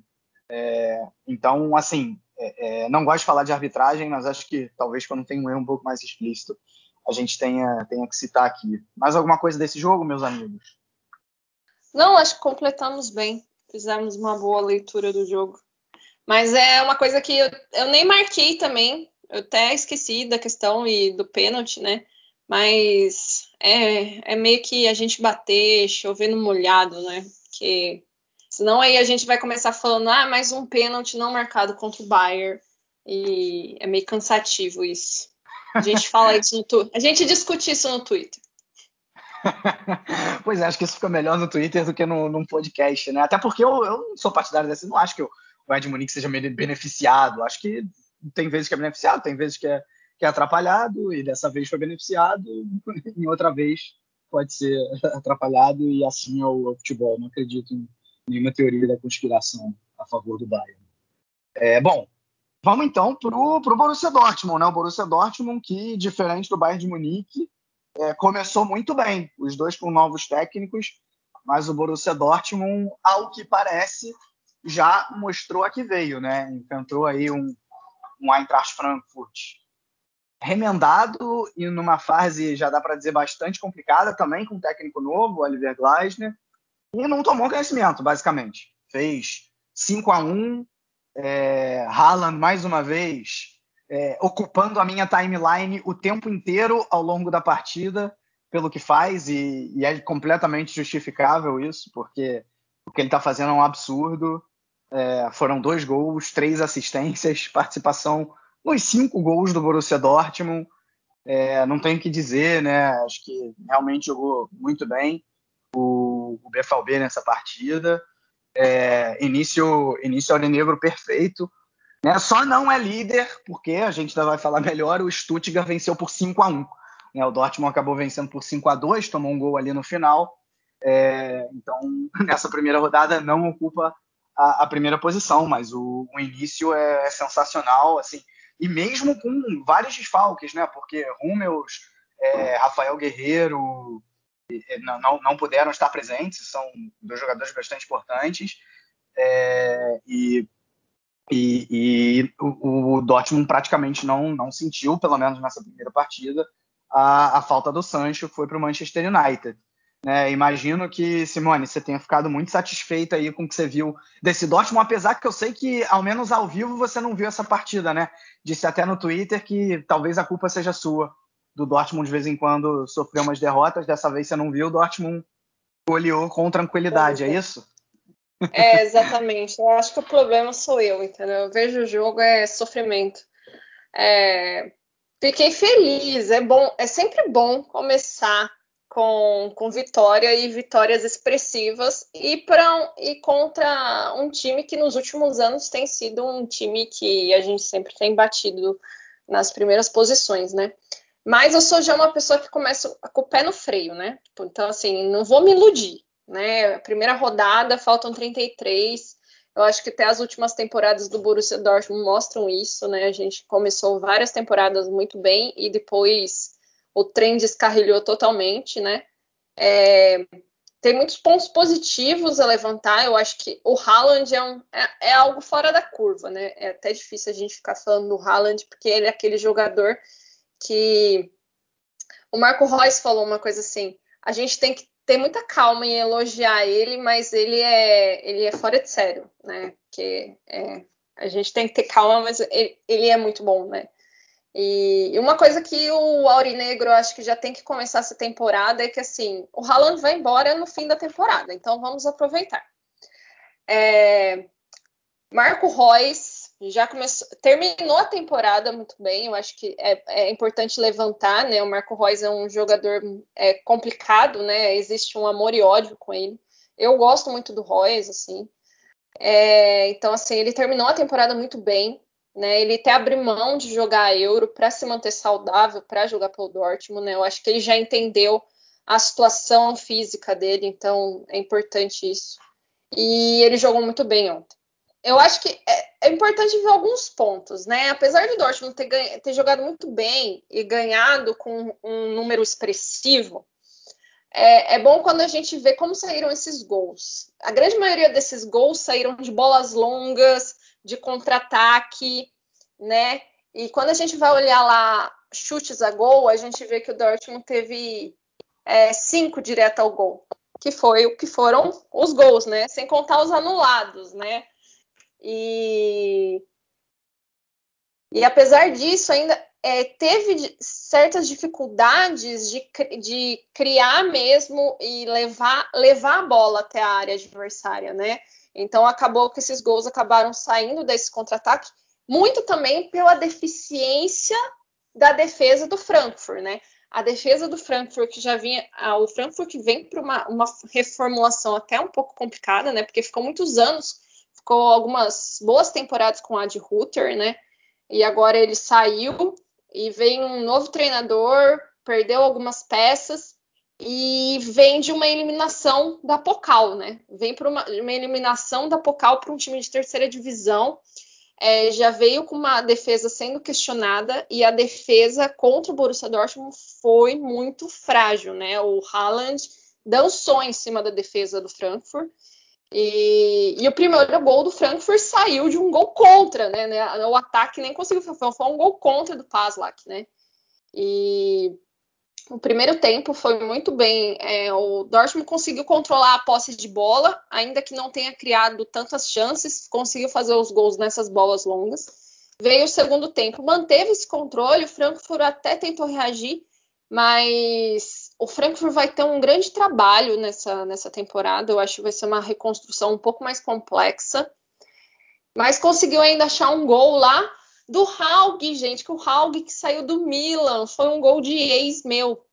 É, então, assim, é, é, não gosto de falar de arbitragem, mas acho que talvez quando tem um erro um pouco mais explícito, a gente tenha, tenha que citar aqui. Mais alguma coisa desse jogo, meus amigos? Não, acho que completamos bem. Fizemos uma boa leitura do jogo. Mas é uma coisa que eu, eu nem marquei também. Eu até esqueci da questão e do pênalti, né? Mas é, é meio que a gente bater, chover no molhado, né? Porque senão aí a gente vai começar falando, ah, mais um pênalti não marcado contra o Bayern. E é meio cansativo isso. A gente fala isso no Twitter. A gente discute isso no Twitter. pois é, acho que isso fica melhor no Twitter do que no, num podcast, né? Até porque eu, eu não sou partidário dessa, não acho que eu, o de Munique seja beneficiado. Acho que tem vezes que é beneficiado, tem vezes que é, que é atrapalhado, e dessa vez foi beneficiado, em outra vez pode ser atrapalhado, e assim é o, é o futebol. Não acredito em nenhuma teoria da conspiração a favor do Bayern. É, bom, vamos então para o Borussia Dortmund, né? O Borussia Dortmund que, diferente do Bayern de Munique, é, começou muito bem, os dois com novos técnicos, mas o Borussia Dortmund, ao que parece, já mostrou a que veio, né? Encantou aí um, um Eintracht Frankfurt remendado e numa fase, já dá para dizer, bastante complicada também, com um técnico novo, Oliver Glasner, e não tomou conhecimento, basicamente. Fez 5 a 1 é, Haaland, mais uma vez, é, ocupando a minha timeline o tempo inteiro ao longo da partida, pelo que faz, e, e é completamente justificável isso, porque o que ele está fazendo é um absurdo. É, foram dois gols, três assistências, participação nos cinco gols do Borussia Dortmund. É, não tenho o que dizer, né? Acho que realmente jogou muito bem o, o BFB nessa partida. É, início, início aurinegro perfeito. Né? Só não é líder, porque a gente ainda vai falar melhor, o Stuttgart venceu por 5 a 1 né? O Dortmund acabou vencendo por 5 a 2 tomou um gol ali no final. É, então, nessa primeira rodada não ocupa a, a primeira posição, mas o, o início é, é, sensacional, assim, e mesmo com vários desfalques, né? Porque Rummels, é, Rafael Guerreiro não, não, puderam estar presentes, são dois jogadores bastante importantes. É, e E, e o, o, Dortmund praticamente não, não sentiu, pelo menos nessa primeira partida, a, a falta do Sancho, foi para o Manchester United. Né? Imagino que, Simone, você tenha ficado muito satisfeita aí com o que você viu desse Dortmund, apesar que eu sei que, ao menos ao vivo, você não viu essa partida, né? Disse até no Twitter que talvez a culpa seja sua. Do Dortmund, de vez em quando, sofreu umas derrotas, dessa vez você não viu, o Dortmund goleou com tranquilidade, é isso? É, exatamente. Eu acho que o problema sou eu, entendeu? Eu vejo o jogo, é sofrimento. É... Fiquei feliz, é bom, é sempre bom começar com, com vitória e vitórias expressivas e, pra, e contra um time que nos últimos anos tem sido um time que a gente sempre tem batido nas primeiras posições, né? Mas eu sou já uma pessoa que começa com o pé no freio, né? Então, assim, não vou me iludir, né? Primeira rodada, faltam 33. Eu acho que até as últimas temporadas do Borussia Dortmund mostram isso, né? A gente começou várias temporadas muito bem e depois o trem descarrilhou totalmente, né? É, tem muitos pontos positivos a levantar. Eu acho que o Haaland é, um, é, é, algo fora da curva, né? É até difícil a gente ficar falando do Haaland, porque ele é aquele jogador que. O Marco Reus falou uma coisa assim: a gente tem que ter muita calma em elogiar ele, mas ele é, ele é fora de sério, né? Porque é, a gente tem que ter calma, mas ele, ele é muito bom, né? E, uma coisa que o Aurinegro acho que já tem que começar essa temporada é que assim, o Haaland vai embora no fim da temporada, então vamos aproveitar. É, Marco Reus já começou, terminou a temporada muito bem, eu acho que é, é importante levantar, né? O Marco Reus é um jogador é, complicado, né? Existe um amor e ódio com ele. Eu gosto muito do Reus, assim. É, então, assim, ele terminou a temporada muito bem. Né, ele até abre mão de jogar a Euro para se manter saudável, para jogar pelo Dortmund. Né, eu acho que ele já entendeu a situação física dele, então é importante isso. E ele jogou muito bem ontem. Eu acho que é, é importante ver alguns pontos, né? Apesar de Dortmund ter, ganha, ter jogado muito bem e ganhado com um número expressivo, é, é, bom quando a gente vê como saíram esses gols. A grande maioria desses gols saíram de bolas longas, de contra-ataque, né? E quando a gente vai olhar lá chutes a gol, a gente vê que o Dortmund teve é, cinco direto ao gol, que foi o que foram os gols, né? Sem contar os anulados, né? E, e apesar disso, ainda é, teve certas dificuldades de, de criar mesmo e levar, levar a bola até a área adversária, né? Então acabou que esses gols acabaram saindo desse contra-ataque, muito também pela deficiência da defesa do Frankfurt, né? A defesa do Frankfurt que já vinha, o Frankfurt vem para uma, uma, reformulação até um pouco complicada, né? Porque ficou muitos anos, ficou algumas boas temporadas com a de Ruther, né? E agora ele saiu e vem um novo treinador, perdeu algumas peças e vem de uma eliminação da Pocal, né? Vem para uma, uma, eliminação da Pocal para um time de terceira divisão. É, já veio com uma defesa sendo questionada e a defesa contra o Borussia Dortmund foi muito frágil, né? O Haaland dançou em cima da defesa do Frankfurt e, e, o primeiro gol do Frankfurt saiu de um gol contra, né? O ataque nem conseguiu, foi, um gol contra do Paslak, né? E o primeiro tempo foi muito bem. É, o Dortmund conseguiu controlar a posse de bola, ainda que não tenha criado tantas chances, conseguiu fazer os gols nessas bolas longas. Veio o segundo tempo, manteve esse controle, o Frankfurt até tentou reagir, mas o Frankfurt vai ter um grande trabalho nessa, nessa temporada. Eu acho que vai ser uma reconstrução um pouco mais complexa. Mas conseguiu ainda achar um gol lá do Haug, gente, que o Haug que saiu do Milan, foi um gol de ex meu.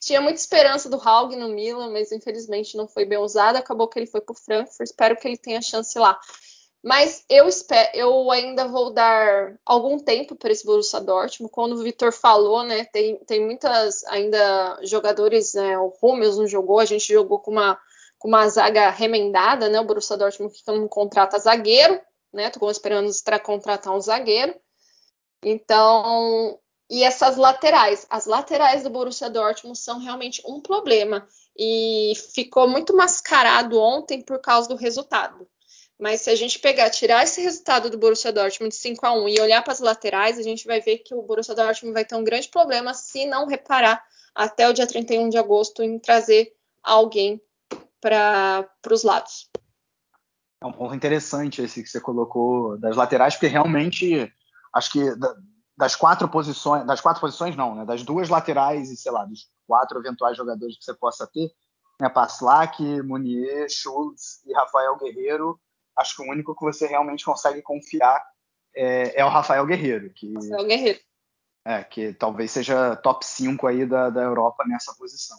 Tinha muita esperança do Haug no Milan, mas infelizmente não foi bem usado. Acabou que ele foi para o Frankfurt. Espero que ele tenha chance lá. Mas eu espero, eu ainda vou dar algum tempo para esse Borussia Dortmund. Quando o Vitor falou, né, tem, tem muitas ainda jogadores, né, o Hummels não jogou, a gente jogou com uma, com uma zaga remendada, né, o Borussia Dortmund que não contrata zagueiro, né? Tô esperando para contratar um zagueiro. Então, e essas laterais, as laterais do Borussia Dortmund são realmente um problema e ficou muito mascarado ontem por causa do resultado. Mas se a gente pegar, tirar esse resultado do Borussia Dortmund de 5 a 1 e olhar para as laterais, a gente vai ver que o Borussia Dortmund vai ter um grande problema se não reparar até o dia 31 de agosto em trazer alguém para os lados. É um ponto interessante esse que você colocou das laterais, porque realmente acho que das quatro posições, das quatro posições não, né? Das duas laterais e sei lá, dos quatro eventuais jogadores que você possa ter, né? Paslak, Munier, Schultz e Rafael Guerreiro, acho que o único que você realmente consegue confiar é, é o Rafael Guerreiro, que Rafael Guerreiro. É, que talvez seja top 5 aí da, da Europa nessa posição.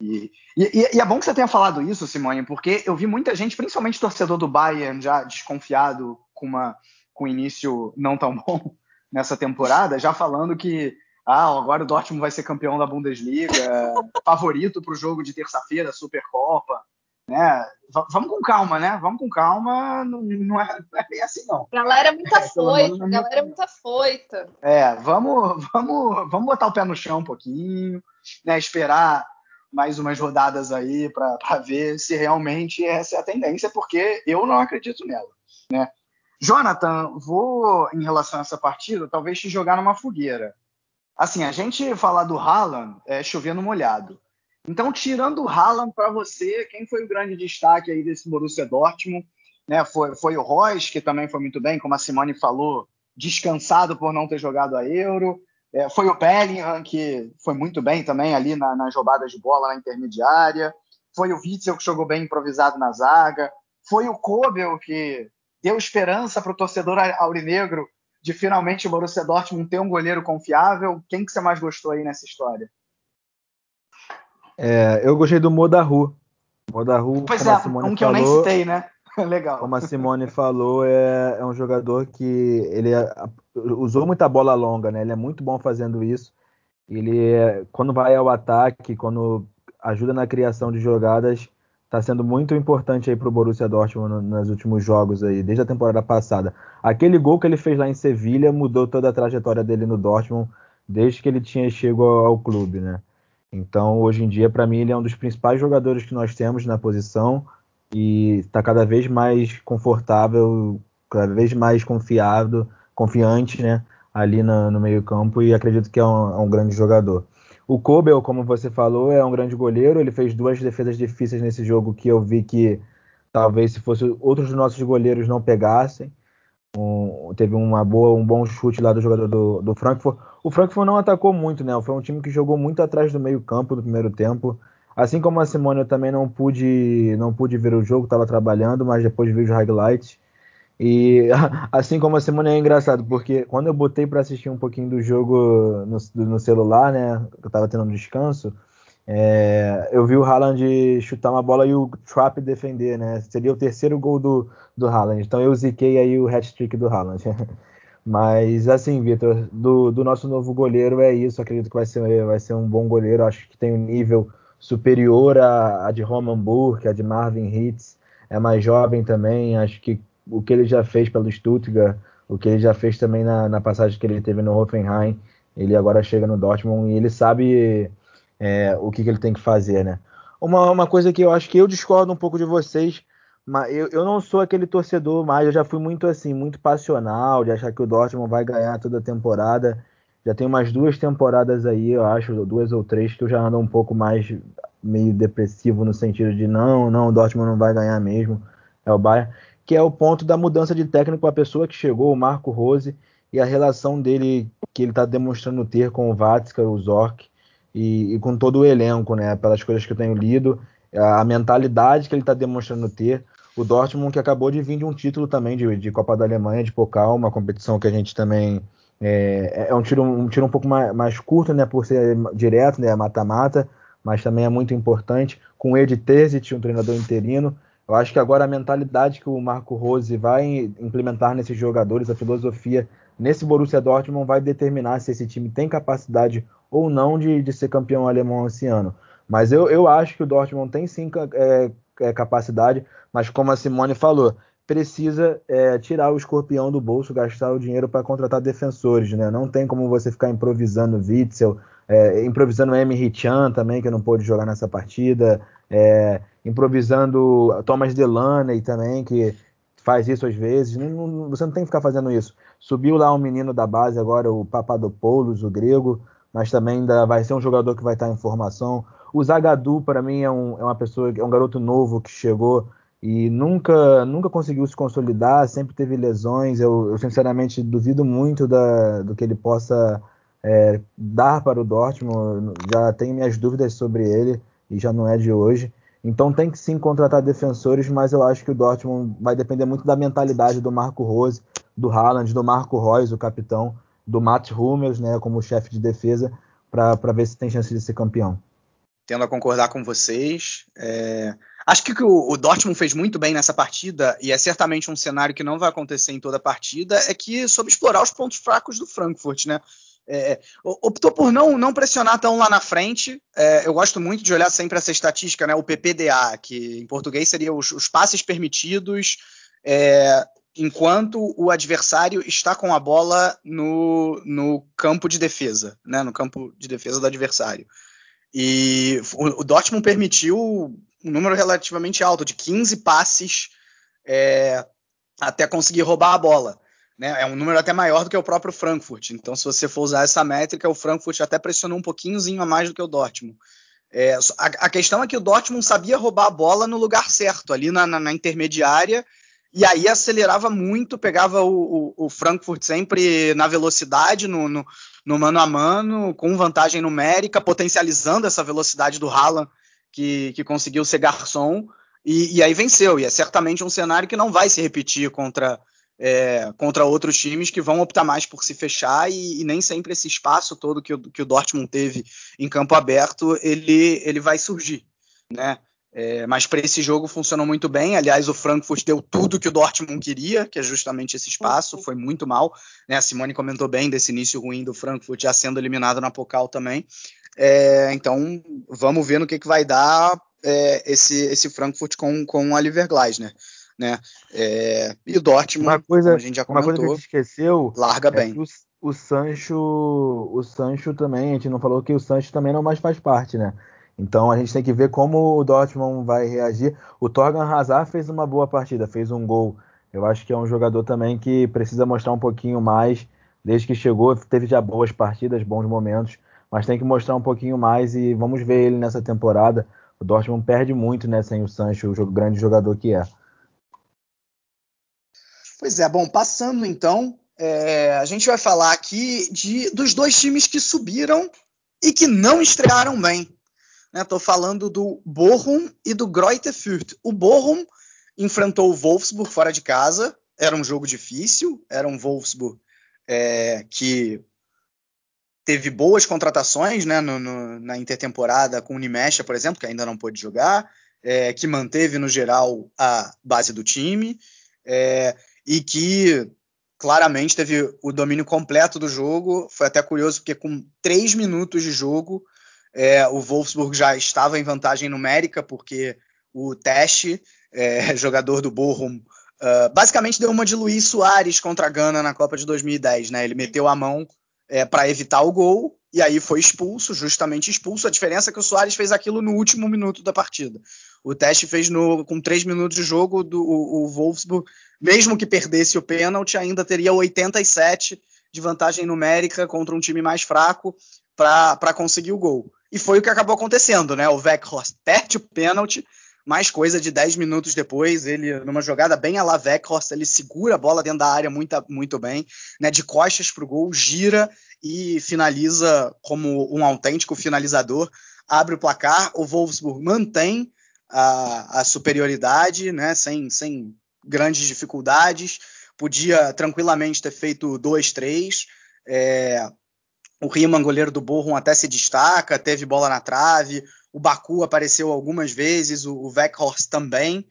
E, e, e, é bom que você tenha falado isso, Simone, porque eu vi muita gente, principalmente torcedor do Bayern, já desconfiado com, uma, com um início não tão bom nessa temporada, já falando que ah, agora o Dortmund vai ser campeão da Bundesliga, favorito para o jogo de terça-feira, Supercopa. Né? V vamos com calma, né? Vamos com calma, não, não, é, não é, bem assim, não. Galera é muito afoita, galera é muito afoita. É, vamos, vamos, vamos botar o pé no chão um pouquinho, né? Esperar mais umas rodadas aí para ver se realmente essa é a tendência, porque eu não acredito nela, né? Jonathan, vou, em relação a essa partida, talvez te jogar numa fogueira. Assim, a gente falar do Haaland é chovendo molhado. Então, tirando o Haaland para você, quem foi o grande destaque aí desse Borussia Dortmund? Né, foi, foi o Royce, que também foi muito bem, como a Simone falou, descansado por não ter jogado a Euro. É, foi o Bellingham, que foi muito bem também ali na, nas jogadas de bola na intermediária. Foi o Witzel, que jogou bem improvisado na zaga. Foi o Kobel, que deu esperança para o torcedor aurinegro de finalmente o Borussia Dortmund ter um goleiro confiável. Quem que você mais gostou aí nessa história? É, eu gostei do Modaru. Modaru, pois é, um que falou, eu nem citei, né? Legal. Como a Simone falou, é, é um jogador que ele é, usou muita bola longa, né? Ele é muito bom fazendo isso. Ele, é, quando vai ao ataque, quando ajuda na criação de jogadas, está sendo muito importante aí para o Borussia Dortmund nos últimos jogos aí, desde a temporada passada. Aquele gol que ele fez lá em Sevilha mudou toda a trajetória dele no Dortmund desde que ele tinha chegado ao clube, né? Então, hoje em dia, para mim, ele é um dos principais jogadores que nós temos na posição e está cada vez mais confortável, cada vez mais confiado, confiante, né, ali no, no meio-campo e acredito que é um, é um, grande jogador. O Kobel, como você falou, é um grande goleiro. Ele fez duas defesas difíceis nesse jogo que eu vi que talvez se fosse outros dos nossos goleiros não pegassem. Um, teve uma boa, um bom chute lá do jogador do, do Frankfurt. O Frankfurt não atacou muito, né? Foi um time que jogou muito atrás do meio-campo do primeiro tempo. Assim como a Simone, eu também não pude, não pude ver o jogo, estava trabalhando, mas depois vi os highlights. E assim como a Simone é engraçado, porque quando eu botei para assistir um pouquinho do jogo no, no celular, né, eu estava tendo um descanso, é, eu vi o Haaland chutar uma bola e o Trap defender, né? Seria o terceiro gol do, do Haaland. Então eu ziquei aí o hat-trick do Haaland. Mas assim, Vitor, do, do, nosso novo goleiro é isso. Acredito que vai ser, vai ser um bom goleiro. Acho que tem um nível superior à, à de Roman Burke, a de Marvin Hitz, é mais jovem também, acho que o que ele já fez pelo Stuttgart, o que ele já fez também na, na passagem que ele teve no Hoffenheim, ele agora chega no Dortmund e ele sabe é, o que, que, ele tem que fazer, né? Uma, uma coisa que eu acho que eu discordo um pouco de vocês, mas eu, eu não sou aquele torcedor mais, eu já fui muito assim, muito passional, de achar que o Dortmund vai ganhar toda a temporada. Já tem umas duas temporadas aí, eu acho, duas ou três, que eu já ando um pouco mais meio depressivo no sentido de não, não, o Dortmund não vai ganhar mesmo, é o Bayern, que é o ponto da mudança de técnico, a pessoa que chegou, o Marco Rose, e a relação dele que ele está demonstrando ter com o Vatska, o Zorc, e, e, com todo o elenco, né, pelas coisas que eu tenho lido, a, a mentalidade que ele está demonstrando ter, o Dortmund que acabou de vir de um título também de, de Copa da Alemanha, de Pokal, uma competição que a gente também é, é um tiro, um tiro um pouco mais, mais curto, né, por ser direto, né, mata-mata, mas também é muito importante. Com o Ed Terzic, um treinador interino, eu acho que agora a mentalidade que o Marco Rose vai implementar nesses jogadores, a filosofia nesse Borussia Dortmund vai determinar se esse time tem capacidade ou não de, de ser campeão alemão esse ano. Mas eu, eu acho que o Dortmund tem sim é, é, capacidade, mas como a Simone falou, precisa é, tirar o escorpião do bolso, gastar o dinheiro para contratar defensores, né? Não tem como você ficar improvisando Witzel, é, improvisando Emery Chan também, que não pôde jogar nessa partida, é, improvisando Thomas Delaney também, que faz isso às vezes. Não, não, você não tem que ficar fazendo isso. Subiu lá um menino da base agora, o Papadopoulos, o grego, mas também ainda vai ser um jogador que vai estar em formação. O Zagadou, para mim, é, um, é uma pessoa, é um garoto novo que chegou e nunca, nunca conseguiu se consolidar, sempre teve lesões. Eu, eu sinceramente duvido muito da, do que ele possa é, dar para o Dortmund. Já tenho minhas dúvidas sobre ele e já não é de hoje. Então tem que sim contratar defensores, mas eu acho que o Dortmund vai depender muito da mentalidade do Marco Rose, do Haaland, do Marco Reus, o capitão, do Matt Hummels, né, como chefe de defesa, para ver se tem chance de ser campeão. Tendo a concordar com vocês. É... Acho que o o Dortmund fez muito bem nessa partida, e é certamente um cenário que não vai acontecer em toda a partida, é que soube explorar os pontos fracos do Frankfurt, né? É, optou por não, não pressionar tão lá na frente. É, eu gosto muito de olhar sempre essa estatística, né, o PPDA, que em português seria os, os passes permitidos é, enquanto o adversário está com a bola no, no campo de defesa, né, no campo de defesa do adversário. E o, o Dortmund permitiu um número relativamente alto, de 15 passes é, até conseguir roubar a bola. Né? É um número até maior do que o próprio Frankfurt. Então, se você for usar essa métrica, o Frankfurt até pressionou um pouquinhozinho a mais do que o Dortmund. É, a, a, questão é que o Dortmund sabia roubar a bola no lugar certo, ali na, na, na intermediária, e aí acelerava muito, pegava o, o, o Frankfurt sempre na velocidade, no, no, no, mano a mano, com vantagem numérica, potencializando essa velocidade do Haaland, que, que conseguiu ser garçom, e, e aí venceu. E é certamente um cenário que não vai se repetir contra é, contra outros times que vão optar mais por se fechar e, e, nem sempre esse espaço todo que o, que o Dortmund teve em campo aberto ele, ele vai surgir, né? É, mas para esse jogo funcionou muito bem. Aliás, o Frankfurt deu tudo que o Dortmund queria, que é justamente esse espaço. Foi muito mal. Né? A Simone comentou bem desse início ruim do Frankfurt já sendo eliminado na Pokal também. É, então, vamos ver no que, que vai dar é, esse, esse Frankfurt com, com a Oliver Gleisner. Né? É, e o Dortmund, uma coisa, a gente já comentou, uma coisa que a gente esqueceu, larga é bem. O, o, Sancho, o Sancho também, a gente não falou que o Sancho também não mais faz parte, né? Então a gente tem que ver como o Dortmund vai reagir. O Torgan Hazard fez uma boa partida, fez um gol. Eu acho que é um jogador também que precisa mostrar um pouquinho mais. Desde que chegou, teve já boas partidas, bons momentos, mas tem que mostrar um pouquinho mais e vamos ver ele nessa temporada. O Dortmund perde muito né, sem o Sancho, o grande jogador que é. Pois é, bom, passando então, é, a gente vai falar aqui de, dos dois times que subiram e que não estrearam bem. Estou né? falando do Bochum e do Greuther Fürth. O Bochum enfrentou o Wolfsburg fora de casa, era um jogo difícil, era um Wolfsburg é, que teve boas contratações né, no, no, na intertemporada com o Nimesha, por exemplo, que ainda não pôde jogar, é, que manteve no geral a base do time. É, e que claramente teve o domínio completo do jogo. Foi até curioso porque com três minutos de jogo é, o Wolfsburg já estava em vantagem numérica porque o Teste, é, jogador do Bochum, uh, basicamente deu uma de Luiz Soares contra a Gana na Copa de 2010, né? Ele meteu a mão é, para evitar o gol e aí foi expulso, justamente expulso. A diferença é que o Soares fez aquilo no último minuto da partida. O teste fez no, com três minutos de jogo, do, o, o Wolfsburg, mesmo que perdesse o pênalti, ainda teria 87 de vantagem numérica contra um time mais fraco para conseguir o gol. E foi o que acabou acontecendo, né? O Weghorst perde o pênalti, mais coisa de 10 minutos depois, ele, numa jogada bem a la Weghorst, ele segura a bola dentro da área muito, muito bem, né? De costas para o gol, gira e finaliza como um autêntico finalizador, abre o placar, o Wolfsburg mantém a, a superioridade, né, sem, sem grandes dificuldades, podia tranquilamente ter feito 2-3. É, o Riemann, goleiro do Bochum, até se destaca, teve bola na trave. O Baku apareceu algumas vezes, o, o Weghorst também,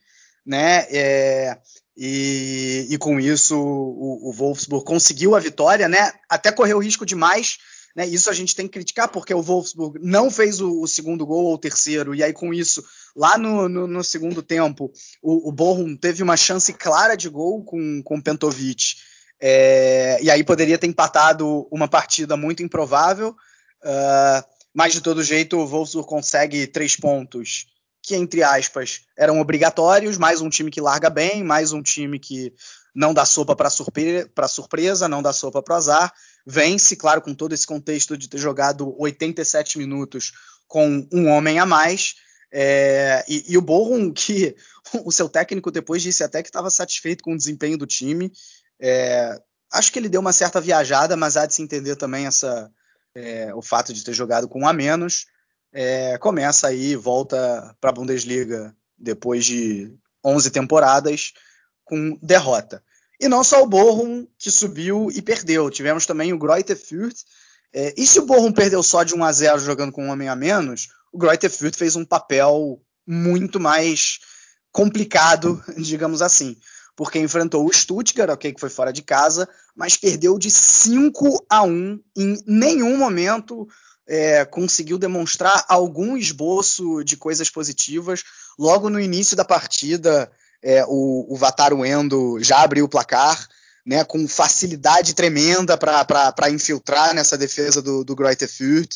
né? É, e, e, com isso o, o, Wolfsburg conseguiu a vitória, né? Até correu risco demais né? Isso a gente tem que criticar, porque o Wolfsburg não fez o, o segundo gol ou o terceiro, e aí com isso, lá no, no, no segundo tempo, o, o teve uma chance clara de gol com, com o Pentovic, é, e aí poderia ter empatado uma partida muito improvável, uh, mas de todo jeito o Wolfsburg consegue três pontos que, entre aspas, eram obrigatórios, mais um time que larga bem, mais um time que não dá sopa para surpre surpresa, não dá sopa para azar, vence, claro, com todo esse contexto de ter jogado 87 minutos com um homem a mais. É, e, e, o Borrom, que o seu técnico depois disse até que estava satisfeito com o desempenho do time. É, acho que ele deu uma certa viajada, mas há de se entender também essa, é, o fato de ter jogado com um a menos. É, começa aí, volta para a Bundesliga depois de 11 temporadas com derrota. E não só o Bochum que subiu e perdeu, tivemos também o Greuther Fürth. É, e se o Bochum perdeu só de 1 a 0 jogando com um homem a menos, o Greuther Fürth fez um papel muito mais complicado, digamos assim, porque enfrentou o Stuttgart, ok, que foi fora de casa, mas perdeu de 5 a 1 em nenhum momento é, conseguiu demonstrar algum esboço de coisas positivas. Logo no início da partida, é, o, o Vataru Endo já abriu o placar, né, com facilidade tremenda para infiltrar nessa defesa do, do Greuther Fürth.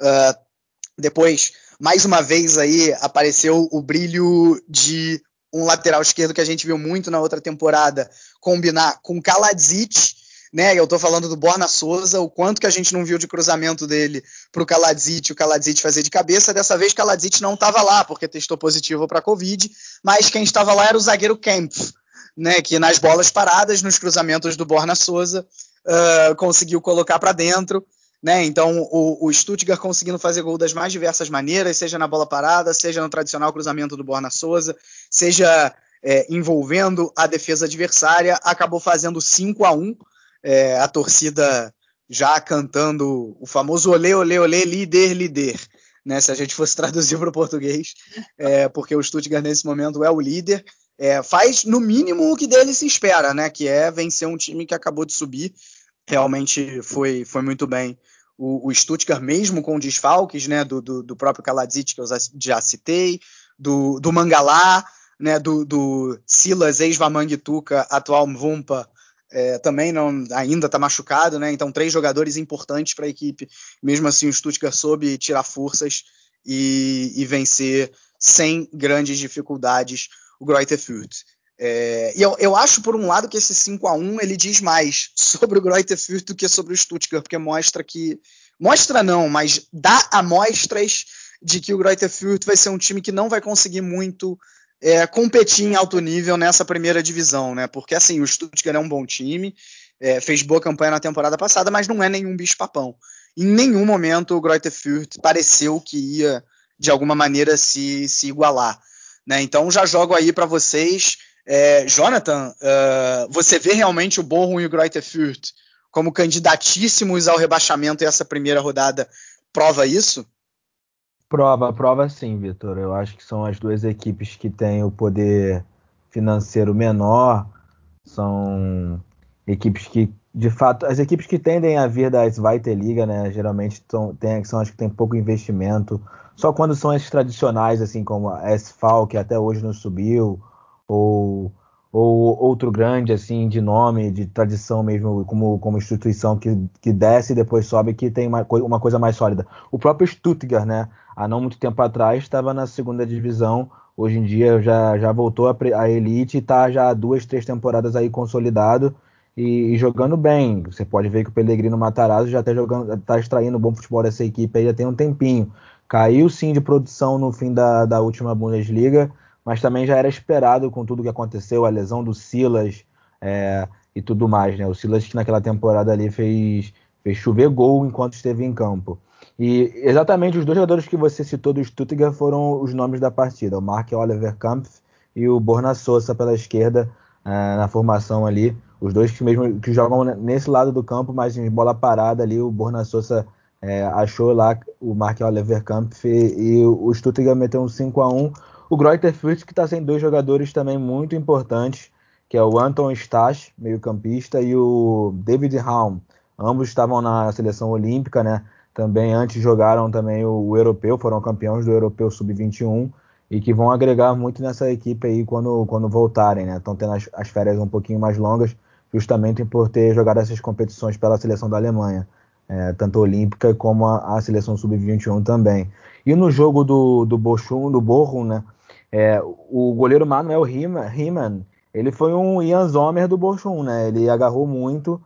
Uh, depois, mais uma vez aí, apareceu o brilho de um lateral esquerdo que a gente viu muito na outra temporada combinar com Kaladzic, né? Eu tô falando do Borna Souza, o quanto que a gente não viu de cruzamento dele pro Kaladzic, o Kaladzic fazer de cabeça. Dessa vez, Kaladzic não estava lá, porque testou positivo para Covid, mas quem estava lá era o zagueiro Kempf, né? Que nas bolas paradas, nos cruzamentos do Borna Souza, uh, conseguiu colocar para dentro. Né? Então, o, o, Stuttgart conseguindo fazer gol das mais diversas maneiras, seja na bola parada, seja no tradicional cruzamento do Borna Souza, seja é, envolvendo a defesa adversária, acabou fazendo 5 a 1 é, a torcida já cantando o famoso olê, olê, olê, líder, líder, né? Se a gente fosse traduzir para o português, é, porque o Stuttgart nesse momento é o líder, é, faz no mínimo o que dele se espera, né? Que é vencer um time que acabou de subir. Realmente foi, foi muito bem. O, o Stuttgart, mesmo com desfalques, né? Do, do, do próprio Kaladzic, que eu já citei, do, do Mangalá, né? Do, do Silas, ex-Vamanguituca, atual Mvumpa, é, também não, ainda está machucado, né? Então, três jogadores importantes para a equipe. Mesmo assim, o Stuttgart soube tirar forças e, e vencer sem grandes dificuldades o Greuther Fürth. É, e eu, eu, acho, por um lado, que esse 5 a 1 ele diz mais sobre o Greuther Fürth do que sobre o Stuttgart, porque mostra que. Mostra não, mas dá amostras de que o Greuther Fürth vai ser um time que não vai conseguir muito é, competir em alto nível nessa primeira divisão, né? Porque assim, o Stuttgart é um bom time, é, fez boa campanha na temporada passada, mas não é nenhum bicho-papão. Em nenhum momento o Greuther Fürth pareceu que ia de alguma maneira se, se igualar. Né? Então já jogo aí para vocês. É, Jonathan, uh, você vê realmente o Borrom e o Greuther Fürth como candidatíssimos ao rebaixamento e essa primeira rodada prova isso? Prova, prova sim, Vitor. Eu acho que são as duas equipes que têm o poder financeiro menor, são equipes que, de fato, as equipes que tendem a vir da Zweite Liga, né, geralmente são, tem, são as que têm pouco investimento. Só quando são as tradicionais, assim como a SFAL, que até hoje não subiu, ou ou outro grande assim de nome, de tradição mesmo, como, como instituição que, que desce e depois sobe, que tem uma, uma coisa mais sólida. O próprio Stuttgart, né? Há não muito tempo atrás estava na segunda divisão, hoje em dia já, já voltou a elite e está já há duas, três temporadas aí consolidado e, e, jogando bem. Você pode ver que o Pellegrino Matarazzo já está jogando, está extraindo bom futebol dessa equipe aí já tem um tempinho. Caiu sim de produção no fim da, da última Bundesliga, mas também já era esperado com tudo que aconteceu, a lesão do Silas é, e tudo mais, né? O Silas que naquela temporada ali fez, fez chover gol enquanto esteve em campo. E exatamente os dois jogadores que você citou do Stuttgart foram os nomes da partida, o Mark Oliver Kampf e o Borna Sosa pela esquerda é, na formação ali. Os dois que mesmo que jogam nesse lado do campo, mas em bola parada ali, o Borna Sosa é, achou lá o Mark Oliver Kampf e, e o Stuttgart meteu um 5 a 1 o Greuther Fürth que está sem dois jogadores também muito importantes, que é o Anton Stas, meio-campista, e o David Raum. Ambos estavam na seleção olímpica, né? Também antes jogaram também o, o europeu, foram campeões do europeu sub-21 e que vão agregar muito nessa equipe aí quando, quando voltarem, né? Estão tendo as, as, férias um pouquinho mais longas, justamente por ter jogado essas competições pela seleção da Alemanha. é, tanto olímpica como a, a seleção sub-21 também. E no jogo do, do Bochum, do Bochum, né, é, o goleiro Manuel Riemann, ele foi um Ian Sommer do Bochum, né, ele agarrou muito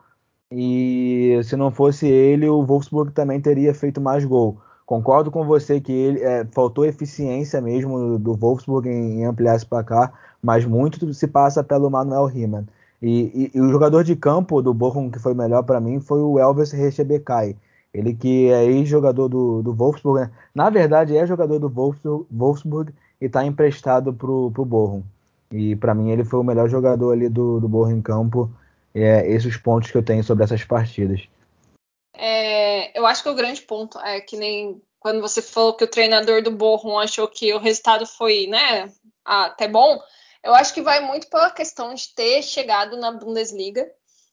e se não fosse ele, o Wolfsburg também teria feito mais gol. Concordo com você que ele é, faltou eficiência mesmo do Wolfsburg em, em, ampliar esse placar, mas muito se passa pelo Manuel Riemann. E, e, e, o jogador de campo do Bochum que foi melhor para mim foi o Elvis Rechebekai. Ele que é ex-jogador do, do Wolfsburg, né? na verdade é jogador do Wolfsburg, Wolfsburg e está emprestado para o Bochum. E para mim ele foi o melhor jogador ali do, do Bochum em campo. É, esses os pontos que eu tenho sobre essas partidas. É, eu acho que o grande ponto é que nem quando você falou que o treinador do Bochum achou que o resultado foi, né, até bom. Eu acho que vai muito pela questão de ter chegado na Bundesliga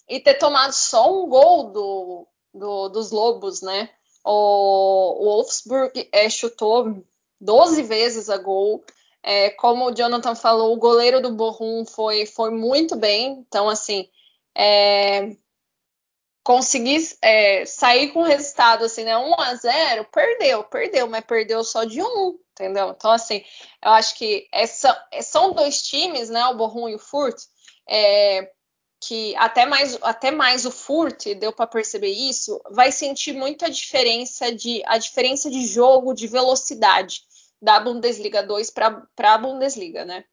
e ter tomado só um gol do, do dos Lobos, né? O, o Wolfsburg é, chutou 12 vezes a gol. É, como o Jonathan falou, o goleiro do Bochum foi, foi muito bem. Então, assim, é, é, sair com o resultado assim, né? 1 a 0 perdeu, perdeu, mas perdeu só de um, entendeu? Então, assim, eu acho que essa, são dois times, né? O Borrom e o Furt, é, que até mais, até mais o Furt, deu para perceber isso, vai sentir muito a diferença de a diferença de jogo, de velocidade da Bundesliga 2 para a Bundesliga, né?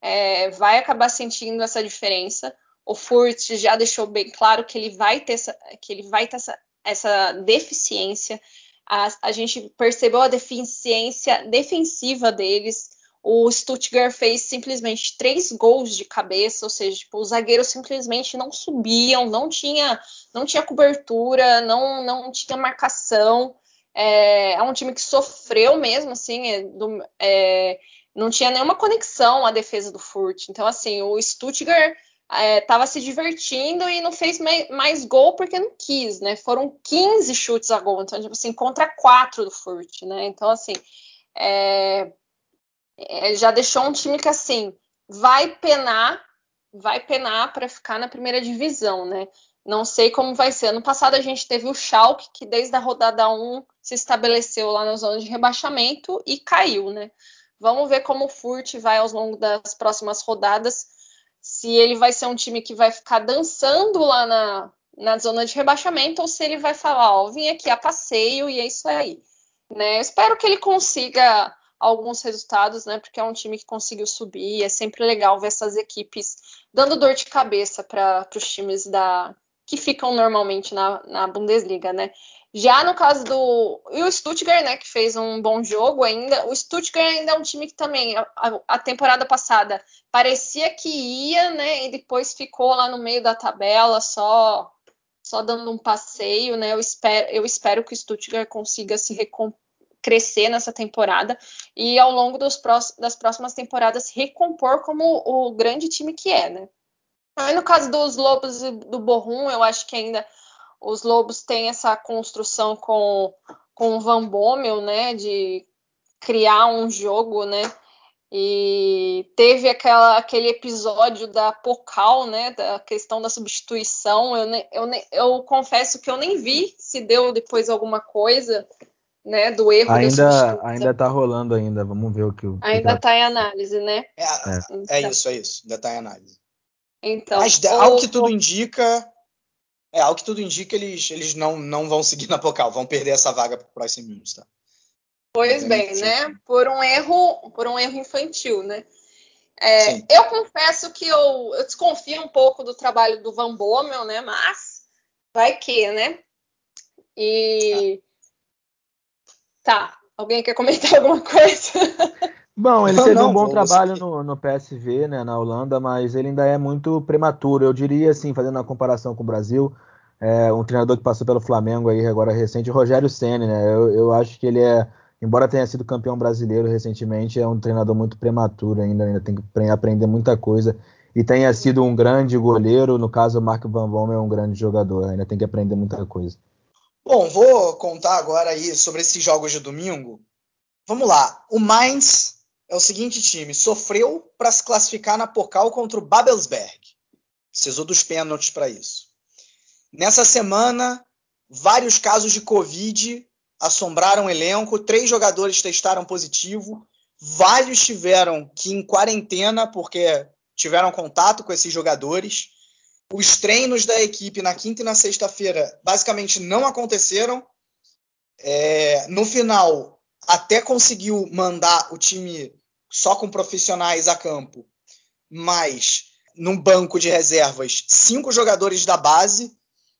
É, vai acabar sentindo essa diferença o Furt já deixou bem claro que ele vai ter essa, que ele vai ter essa, essa deficiência. A, a, gente percebeu a deficiência defensiva deles. O Stuttgart fez simplesmente três gols de cabeça, ou seja, tipo, os zagueiros simplesmente não subiam, não tinha, não tinha cobertura, não, não tinha marcação. É, é um time que sofreu mesmo, assim, é, do, é, não tinha nenhuma conexão à defesa do Furt. Então, assim, o Stuttgart estava é, se divertindo e não fez mais, mais, gol porque não quis, né? Foram 15 chutes a gol, então, tipo assim, contra 4 do Furt, né? Então, assim, é, é, já deixou um time que, assim, vai penar, vai penar para ficar na primeira divisão, né? Não sei como vai ser. Ano passado a gente teve o Schalke, que desde a rodada 1 se estabeleceu lá na zona de rebaixamento e caiu, né? Vamos ver como o Furt vai ao longo das próximas rodadas se ele vai ser um time que vai ficar dançando lá na, na zona de rebaixamento ou se ele vai falar, ó, vim aqui a passeio e é isso aí. Né? Eu espero que ele consiga alguns resultados, né? Porque é um time que conseguiu subir. É sempre legal ver essas equipes dando dor de cabeça para os times da que ficam normalmente na, na Bundesliga, né? Já no caso do. E o Stuttgart, né, que fez um bom jogo ainda. O Stuttgart ainda é um time que também, a, a, temporada passada, parecia que ia, né, e depois ficou lá no meio da tabela, só só dando um passeio, né? Eu espero, eu espero que o Stuttgart consiga se crescer nessa temporada e ao longo dos das próximas temporadas recompor como o grande time que é, né? Aí no caso dos Lobos e do Borrom, eu acho que ainda os Lobos têm essa construção com, com o Van Bommel, né, de criar um jogo, né, e teve aquela, aquele episódio da Pocal, né, da questão da substituição, eu, ne, eu, ne, eu confesso que eu nem vi se deu depois alguma coisa, né, do erro ainda ainda tá rolando ainda vamos ver o que o ainda está em análise né? É, é. É, isso é isso ainda está em análise então mas ao que tudo indica é, ao que tudo indica, eles, eles não, não vão seguir na Pocal, vão perder essa vaga para o Price Minster. Tá? Pois bem, né? Por um erro, por um erro infantil, né? É, eu confesso que eu, eu, desconfio um pouco do trabalho do Van Bommel, né? Mas vai que, né? E tá. Alguém quer comentar alguma coisa? Bom, ele teve não, um bom trabalho no, no, PSV, né, na Holanda, mas ele ainda é muito prematuro. Eu diria, assim, fazendo uma comparação com o Brasil, é, um treinador que passou pelo Flamengo aí agora recente, Rogério Ceni, né? Eu, eu, acho que ele é, embora tenha sido campeão brasileiro recentemente, é um treinador muito prematuro ainda, ainda tem que aprender muita coisa. E tenha sido um grande goleiro, no caso o Marco Van Bommel é um grande jogador, ainda tem que aprender muita coisa. Bom, vou contar agora aí sobre esses jogos de domingo. Vamos lá, o Mainz é o seguinte time: sofreu para se classificar na Pokal contra o Babelsberg. Precisou dos pênaltis para isso. Nessa semana, vários casos de Covid assombraram o elenco, três jogadores testaram positivo, vários tiveram que ir em quarentena porque tiveram contato com esses jogadores. Os treinos da equipe na quinta e na sexta-feira basicamente não aconteceram. É, no final, até conseguiu mandar o time só com profissionais a campo, mas num banco de reservas, cinco jogadores da base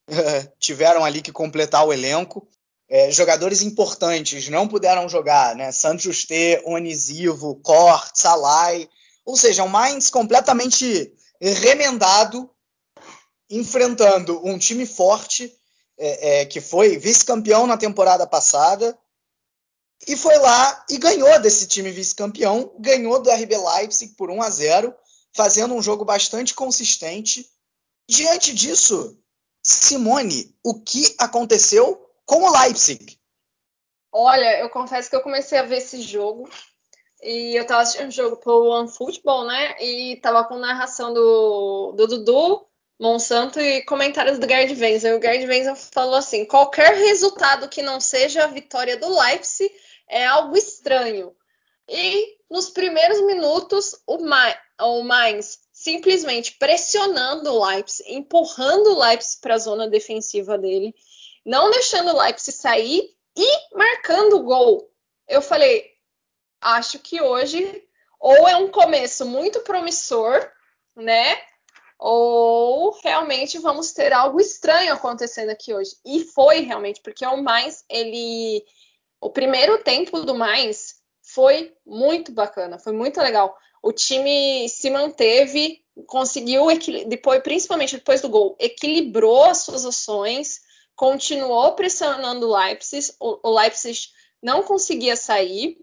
tiveram ali que completar o elenco. É, jogadores importantes não puderam jogar, né? Santos Juste, Onisivo, Cort, Salai. Ou seja, um Mainz completamente remendado, enfrentando um time forte, é, é, que foi vice-campeão na temporada passada, e foi lá e ganhou desse time vice-campeão, ganhou do RB Leipzig por 1 a 0, fazendo um jogo bastante consistente. Diante disso, Simone, o que aconteceu com o Leipzig? Olha, eu confesso que eu comecei a ver esse jogo e eu tava assistindo o jogo pelo OneFootball, né? E tava com narração do, do Dudu, Monsanto e comentários do Gerd Wenzel. O Gerd Wenzel falou assim: qualquer resultado que não seja a vitória do Leipzig é algo estranho. E nos primeiros minutos, o, Ma o Mainz simplesmente pressionando o Leipzig, empurrando o Leipzig para a zona defensiva dele, não deixando o Leipzig sair e marcando o gol. Eu falei, acho que hoje ou é um começo muito promissor, né? Ou realmente vamos ter algo estranho acontecendo aqui hoje. E foi realmente, porque o Mainz, ele o primeiro tempo do Mainz foi muito bacana, foi muito legal. O time se manteve, conseguiu depois, principalmente depois do gol, equilibrou as suas ações, continuou pressionando o Leipzig. O, Leipzig não conseguia sair,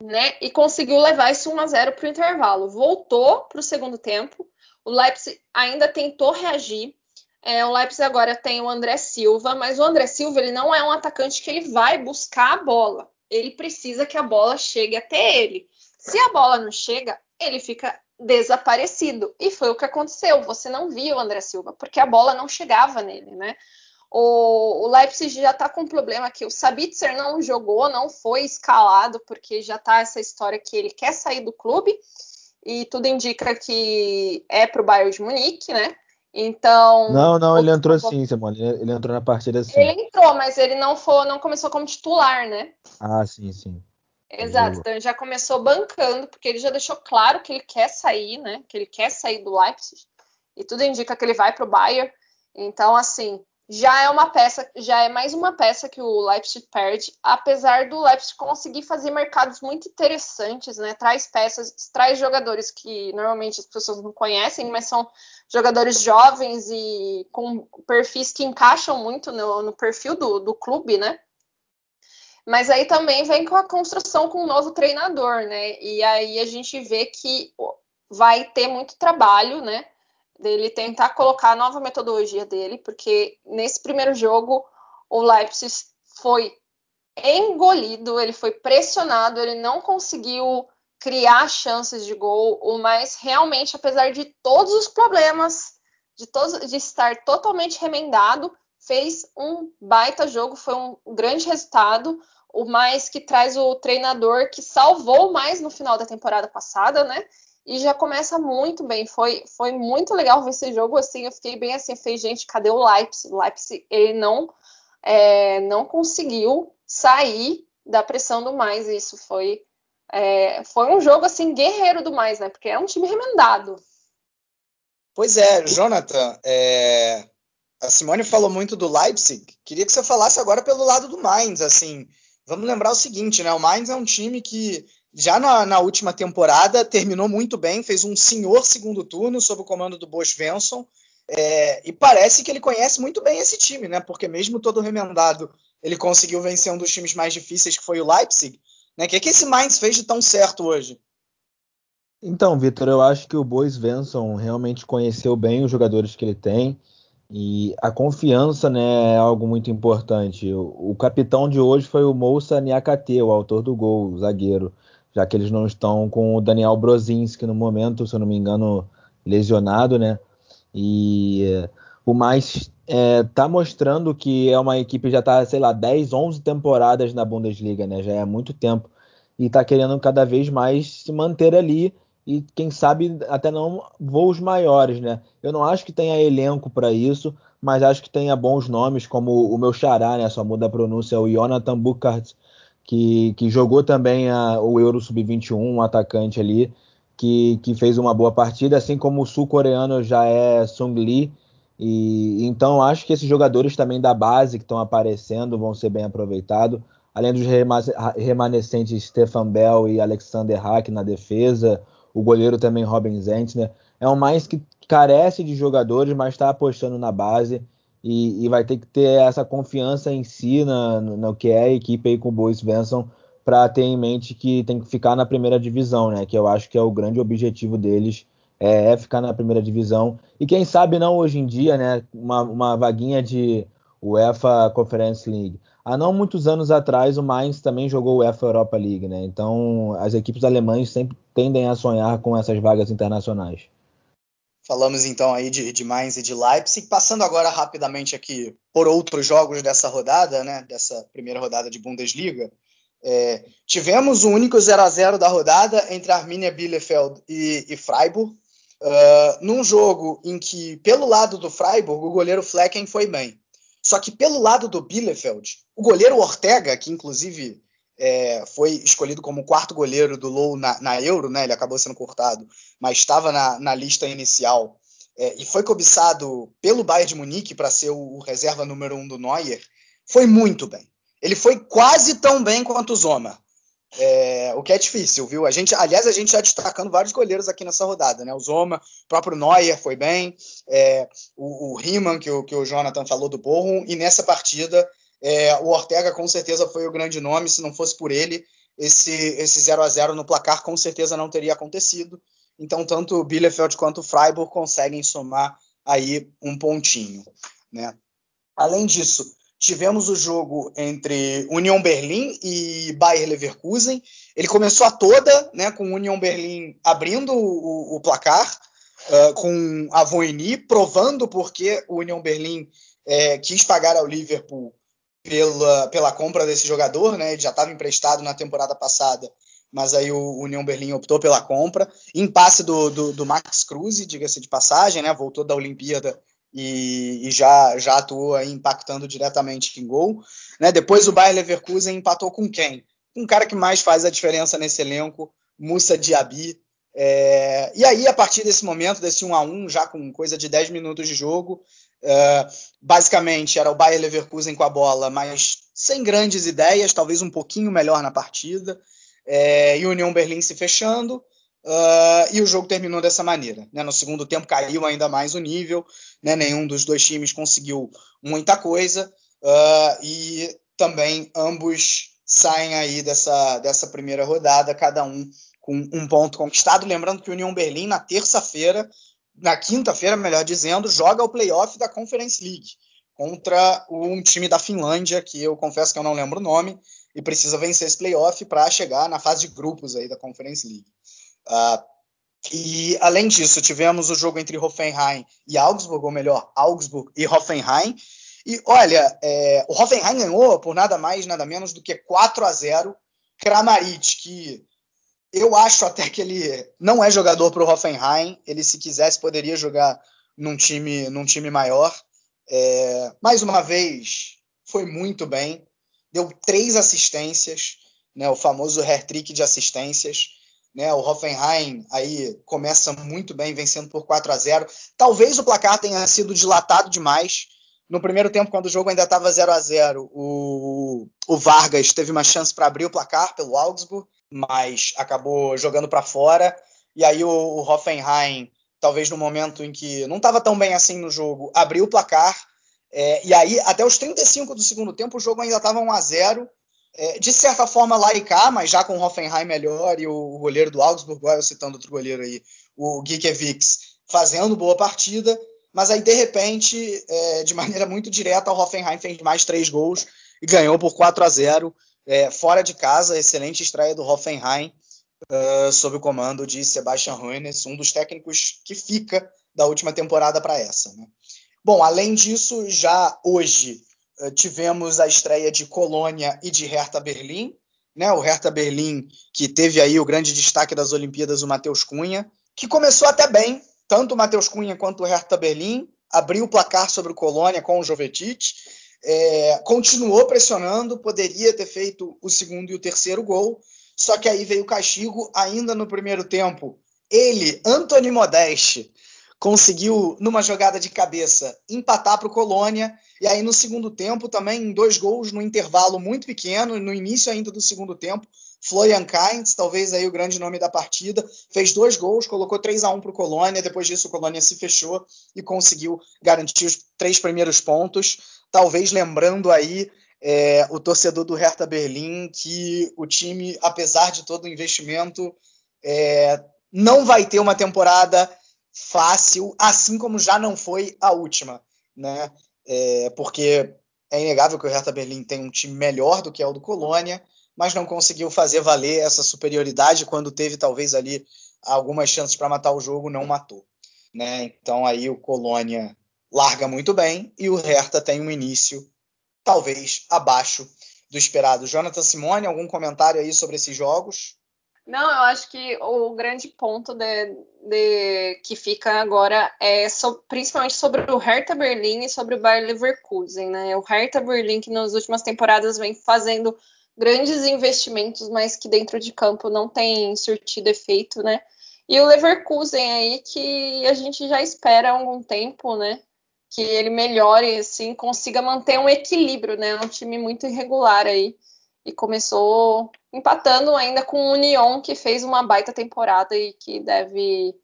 né? E conseguiu levar isso 1 a 0 para o intervalo. Voltou para o segundo tempo. O Leipzig ainda tentou reagir, é, o Leipzig agora tem o André Silva, mas o André Silva ele não é um atacante que ele vai buscar a bola. Ele precisa que a bola chegue até ele. Se a bola não chega, ele fica desaparecido. E foi o que aconteceu. Você não viu o André Silva, porque a bola não chegava nele, né? O, o Leipzig já está com um problema que o Sabitzer não jogou, não foi escalado, porque já está essa história que ele quer sair do clube. E tudo indica que é para o Bayern de Munique, né? Então. Não, não, ele entrou sim, Simone. Ele entrou na partida sim. Ele entrou, mas ele não foi, não começou como titular, né? Ah, sim, sim. Exato, então ele já começou bancando, porque ele já deixou claro que ele quer sair, né? Que ele quer sair do Leipzig. E tudo indica que ele vai para o Bayern. Então, assim, já é uma peça, já é mais uma peça que o Leipzig perde, apesar do Leipzig conseguir fazer mercados muito interessantes, né? Traz peças, traz jogadores que normalmente as pessoas não conhecem, mas são jogadores jovens e com perfis que encaixam muito no, no perfil do, do clube, né? Mas aí também vem com a construção com um novo treinador, né? E aí a gente vê que vai ter muito trabalho, né? Dele tentar colocar a nova metodologia dele, porque nesse primeiro jogo o Leipzig foi engolido, ele foi pressionado, ele não conseguiu criar chances de gol, mas realmente, apesar de todos os problemas, de, todos, de estar totalmente remendado, fez um baita jogo, foi um grande resultado, o mais que traz o treinador que salvou mais no final da temporada passada, né? E já começa muito bem. Foi, foi muito legal ver esse jogo assim. Eu fiquei bem assim, fez gente, cadê o Leipzig? Leipzig ele não é, não conseguiu sair da pressão do mais. Isso foi é, foi um jogo assim guerreiro do mais, né? Porque é um time remendado. Pois é, Jonathan. É... A Simone falou muito do Leipzig. Queria que você falasse agora pelo lado do Mainz. Assim, vamos lembrar o seguinte, né? O Mainz é um time que já na, na, última temporada terminou muito bem, fez um senhor segundo turno sob o comando do Bosch Venson. É, e parece que ele conhece muito bem esse time, né? Porque mesmo todo remendado, ele conseguiu vencer um dos times mais difíceis, que foi o Leipzig. Né? O que, é que esse Mainz fez de tão certo hoje? Então, Vitor, eu acho que o Bois Venson realmente conheceu bem os jogadores que ele tem. E a confiança né, é algo muito importante. O, o capitão de hoje foi o Moussa Niakate, o autor do gol, o zagueiro já que eles não estão com o Daniel Brozinski no momento, se eu não me engano, lesionado, né? E o mais é, tá mostrando que é uma equipe já tá, sei lá, 10, 11 temporadas na Bundesliga, né? Já é muito tempo e tá querendo cada vez mais se manter ali e quem sabe até não voos maiores, né? Eu não acho que tenha elenco para isso, mas acho que tenha bons nomes como o meu xará, né? Só muda a pronúncia, o Jonathan Bukart, que, que jogou também a, o Euro Sub-21, um atacante ali, que, que fez uma boa partida, assim como o sul-coreano já é Sung Lee. E então acho que esses jogadores também da base que estão aparecendo vão ser bem aproveitados, além dos remanescentes Stefan Bell e Alexander Hack na defesa, o goleiro também Robin Zentner. É um mais que carece de jogadores, mas está apostando na base e, e, vai ter que ter essa confiança em si, na, no, que é a equipe aí com o Bois Svensson, para ter em mente que tem que ficar na primeira divisão, né? Que eu acho que é o grande objetivo deles, é, é ficar na primeira divisão. E quem sabe não hoje em dia, né? Uma, uma vaguinha de UEFA Conference League. Há não muitos anos atrás, o Mainz também jogou UEFA Europa League, né? Então, as equipes alemãs sempre tendem a sonhar com essas vagas internacionais. Falamos então aí de, de Mainz e de Leipzig. Passando agora rapidamente aqui por outros jogos dessa rodada, né? Dessa primeira rodada de Bundesliga. É, tivemos o único 0 a 0 da rodada entre Arminia Bielefeld e, e Freiburg. Uh, num jogo em que, pelo lado do Freiburg, o goleiro Flecken foi bem. Só que pelo lado do Bielefeld, o goleiro Ortega, que inclusive é, foi escolhido como quarto goleiro do Low na, na, Euro, né? Ele acabou sendo cortado, mas estava na, na lista inicial é, e foi cobiçado pelo Bayern de Munique para ser o, o, reserva número um do Neuer. Foi muito bem. Ele foi quase tão bem quanto o Zoma. É, o que é difícil, viu? A gente, aliás, a gente já destacando vários goleiros aqui nessa rodada, né? O Zoma, o próprio Neuer foi bem, é, o, o Riemann, que o, que o Jonathan falou do Borrom, e nessa partida é, o Ortega com certeza foi o grande nome. Se não fosse por ele, esse, esse 0 a 0 no placar com certeza não teria acontecido. Então, tanto o Bielefeld quanto o Freiburg conseguem somar aí um pontinho. Né? Além disso, tivemos o jogo entre Union Berlim e Bayer Leverkusen. Ele começou a toda, né, com Union Berlim abrindo o, o placar, uh, com a Voini provando porque o Union Berlim é, quis pagar ao Liverpool pela, pela compra desse jogador, né? Ele já estava emprestado na temporada passada, mas aí o União Berlim optou pela compra. Em passe do, do, do Max Cruz, diga-se de passagem, né? Voltou da Olimpíada e, e, já, já atuou aí impactando diretamente em gol. Né? Depois o Bayer Leverkusen empatou com quem? Um cara que mais faz a diferença nesse elenco, Musa Diaby. É, e aí, a partir desse momento, desse 1 a 1 já com coisa de 10 minutos de jogo, é, basicamente era o Bayer Leverkusen com a bola, mas sem grandes ideias, talvez um pouquinho melhor na partida, é, e União Berlim se fechando. Uh, e o jogo terminou dessa maneira. Né? No segundo tempo caiu ainda mais o nível, né? nenhum dos dois times conseguiu muita coisa, uh, e também ambos saem aí dessa, dessa primeira rodada, cada um com um ponto conquistado. Lembrando que o União Berlim, na terça-feira, na quinta-feira, melhor dizendo, joga o playoff da Conference League contra um time da Finlândia, que eu confesso que eu não lembro o nome, e precisa vencer esse playoff para chegar na fase de grupos aí da Conference League. Uh, e além disso, tivemos o jogo entre Hoffenheim e Augsburg, ou melhor, Augsburg e Hoffenheim. E olha, é, o Hoffenheim ganhou por nada mais, nada menos do que 4 a 0 Kramaric, que eu acho até que ele não é jogador para o Hoffenheim. Ele, se quisesse, poderia jogar num time, num time maior. É, mais uma vez, foi muito bem. Deu três assistências, né, o famoso hat-trick de assistências. Né, o Hoffenheim aí começa muito bem, vencendo por 4 a 0. Talvez o placar tenha sido dilatado demais. No primeiro tempo, quando o jogo ainda estava 0 a 0 o, o Vargas teve uma chance para abrir o placar pelo Augsburg, mas acabou jogando para fora. E aí o, o, Hoffenheim, talvez no momento em que não estava tão bem assim no jogo, abriu o placar. É, e aí, até os 35 do segundo tempo, o jogo ainda estava 1 a 0 é, de certa forma lá e cá, mas já com o Hoffenheim melhor e o, o goleiro do Augsburg, eu citando outro goleiro aí, o Gikiewicz, fazendo boa partida, mas aí de repente, é, de maneira muito direta, o Hoffenheim fez mais três gols e ganhou por 4 a 0 é, fora de casa, excelente estreia do Hoffenheim uh, sob o comando de Sebastian Hoeneß, um dos técnicos que fica da última temporada para essa. Né? Bom, além disso, já hoje uh, tivemos a estreia de Colônia e de Hertha Berlim. Né? O Hertha Berlim, que teve aí o grande destaque das Olimpíadas, o Matheus Cunha, que começou até bem, tanto o Matheus Cunha quanto o Hertha Berlim, abriu o placar sobre o Colônia com o Jovetic, é, continuou pressionando, poderia ter feito o segundo e o terceiro gol, só que aí veio o castigo ainda no primeiro tempo. Ele, Anthony Modeste, conseguiu, numa jogada de cabeça, empatar para o Colônia. E aí, no segundo tempo, também dois gols no intervalo muito pequeno, no início ainda do segundo tempo. Florian Kainz, talvez aí o grande nome da partida, fez dois gols, colocou 3 a 1 para o Colônia. Depois disso, o Colônia se fechou e conseguiu garantir os três primeiros pontos. Talvez lembrando aí é, o torcedor do Hertha Berlim que o time, apesar de todo o investimento, é, não vai ter uma temporada fácil, assim como já não foi a última, né? É, porque é inegável que o Hertha Berlim tem um time melhor do que é o do Colônia, mas não conseguiu fazer valer essa superioridade quando teve talvez ali algumas chances para matar o jogo, não matou, né? Então aí o Colônia larga muito bem e o Hertha tem um início talvez abaixo do esperado. Jonathan Simone, algum comentário aí sobre esses jogos? Não, eu acho que o grande ponto de, de que fica agora é so, principalmente sobre o Hertha Berlim e sobre o Bayer Leverkusen, né? O Hertha Berlim que nas últimas temporadas vem fazendo grandes investimentos, mas que dentro de campo não tem surtido efeito, né? E o Leverkusen aí que a gente já espera há algum tempo, né? Que ele melhore, assim, consiga manter um equilíbrio, né? É um time muito irregular aí e começou empatando ainda com o Union, que fez uma baita temporada e que deve.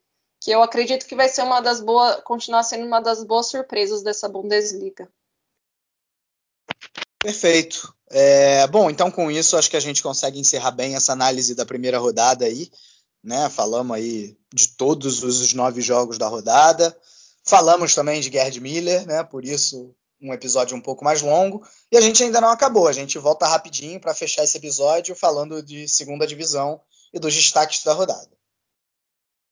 que eu acredito que vai ser uma das boas. continuar sendo uma das boas surpresas dessa Bundesliga. Perfeito. É, bom, então com isso acho que a gente consegue encerrar bem essa análise da primeira rodada aí. Né? Falamos aí de todos os nove jogos da rodada. Falamos também de Gerd Miller, né? Por isso um episódio um pouco mais longo. E a gente ainda não acabou. A gente volta rapidinho para fechar esse episódio falando de segunda divisão e dos destaques da rodada.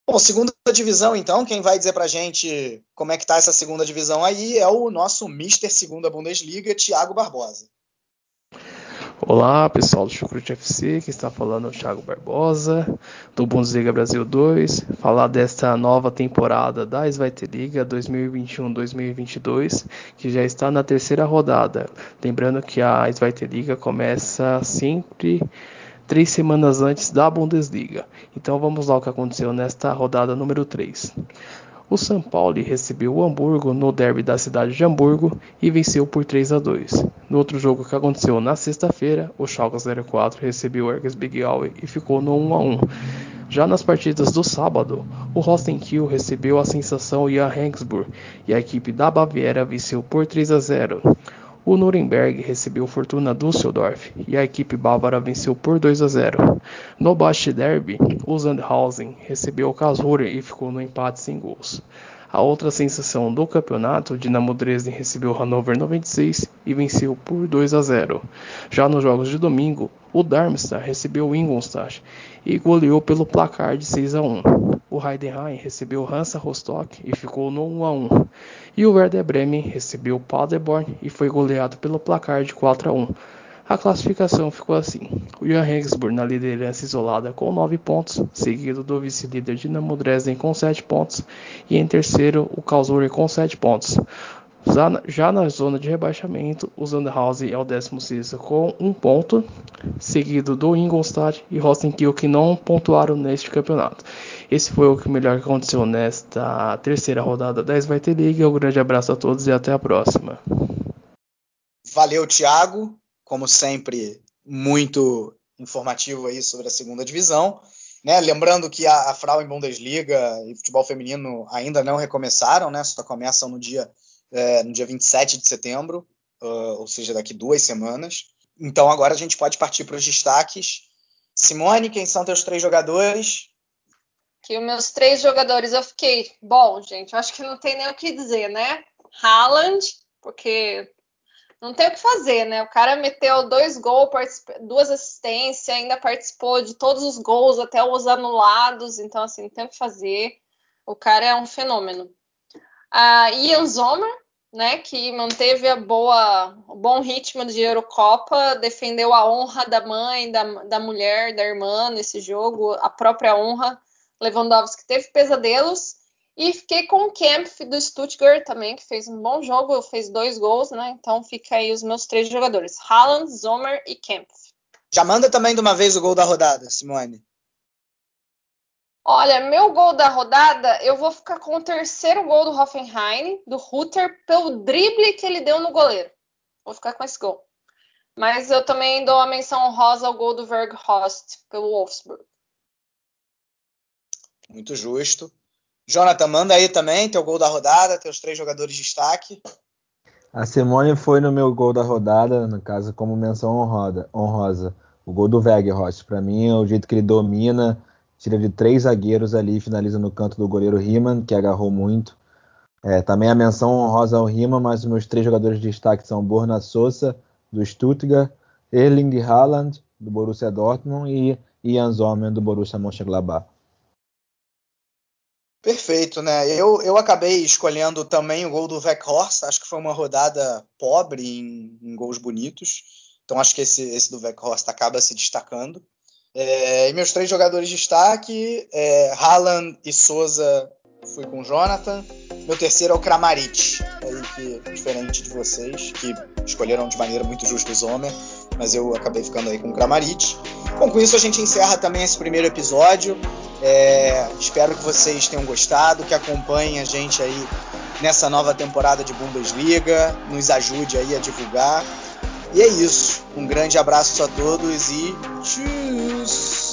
Bom, segunda divisão, então, quem vai dizer pra gente como é que tá essa segunda divisão aí é o nosso Mister Segunda Bundesliga, Thiago Barbosa. Olá, pessoal do Chucrute FC, que está falando é o Thiago Barbosa, do Bundesliga Brasil 2, falar desta nova temporada da Zweite Liga 2021-2022, que já está na terceira rodada. Lembrando que a Zweite Liga começa sempre três semanas antes da Bundesliga. Então vamos lá o que aconteceu nesta rodada número 3. O São Paulo recebeu o Hamburgo no derby da cidade de Hamburgo e venceu por 3 a 2. No outro jogo que aconteceu na sexta-feira, o Schalke 04 recebeu o Erges Big e ficou no 1 a 1. Já nas partidas do sábado, o Rostenkiel recebeu a sensação Jan Regensburg e a equipe da Baviera venceu por 3 a 0. O Nuremberg recebeu Fortuna Düsseldorf e a equipe bávara venceu por 2 a 0. No Bast Derby, o Sandhausen recebeu o e ficou no empate sem gols. A outra sensação do campeonato, o Dinamo Dresden recebeu o Hannover 96 e venceu por 2 a 0. Já nos jogos de domingo, o Darmstadt recebeu o Ingolstadt e goleou pelo placar de 6 a 1. O Heidenheim recebeu o Hansa Rostock e ficou no 1 a 1. E o Werder Bremen recebeu o Paderborn e foi goleado pelo placar de 4 a 1. A classificação ficou assim: o Jan Regensburg na liderança isolada com 9 pontos, seguido do vice-líder Dinamo Dresden com 7 pontos, e em terceiro o Karlsruhe com 7 pontos. Já na zona de rebaixamento, o Sandhausen é o 16 com 1 ponto, seguido do Ingolstadt e Rostenkiel que não pontuaram neste campeonato. Esse foi o que melhor aconteceu nesta terceira rodada da Svite League. Um grande abraço a todos e até a próxima. Valeu, Thiago. Como sempre, muito informativo aí sobre a segunda divisão. Né? Lembrando que a, a Frauen Bundesliga e futebol feminino ainda não recomeçaram, né? Só começam no dia é, no dia 27 de setembro, uh, ou seja, daqui duas semanas. Então agora a gente pode partir para os destaques. Simone, quem são teus três jogadores? Que os meus três jogadores eu fiquei, bom, gente, eu acho que não tem nem o que dizer, né? Haaland, porque não tem o que fazer, né? O cara meteu dois gols, duas assistências, ainda participou de todos os gols, até os anulados, então assim, não tem o que fazer. O cara é um fenômeno. A Ian Zomer, né, que manteve a boa, o bom ritmo de Eurocopa, defendeu a honra da mãe, da, da mulher, da irmã nesse jogo, a própria honra. Lewandowski teve pesadelos. E fiquei com o Kempf do Stuttgart também, que fez um bom jogo, fez dois gols, né? Então fica aí os meus três jogadores: Haaland, Zomer e Kempf. Já manda também de uma vez o gol da rodada, Simone. Olha, meu gol da rodada, eu vou ficar com o terceiro gol do Hoffenheim, do Rutter, pelo drible que ele deu no goleiro. Vou ficar com esse gol. Mas eu também dou a menção honrosa ao gol do Verghorst, pelo Wolfsburg. Muito justo. Jonathan, manda aí também teu gol da rodada, teus três jogadores de destaque. A Simone foi no meu gol da rodada, no caso, como menção honrosa. honrosa. O gol do Weghorst. Para mim, é o jeito que ele domina tira de três zagueiros ali finaliza no canto do goleiro Riemann, que agarrou muito. É, também a menção honrosa ao Riemann, mas os meus três jogadores de destaque são Borna Sosa, do Stuttgart, Erling Haaland, do Borussia Dortmund e Ian Zomer, do Borussia Mönchengladbach. Perfeito, né? Eu, eu acabei escolhendo também o gol do Weghorst, acho que foi uma rodada pobre em, em gols bonitos, então acho que esse, esse do Weghorst acaba se destacando. É, e meus três jogadores de destaque, é, Haaland e Souza, fui com Jonathan. Meu terceiro é o Kramaric, aí que diferente de vocês, que escolheram de maneira muito justa o Zomer, mas eu acabei ficando aí com o Kramaric. Bom, com isso a gente encerra também esse primeiro episódio. É, espero que vocês tenham gostado, que acompanhem a gente aí nessa nova temporada de Bundesliga, nos ajude aí a divulgar. E é isso. Um grande abraço a todos e tchau!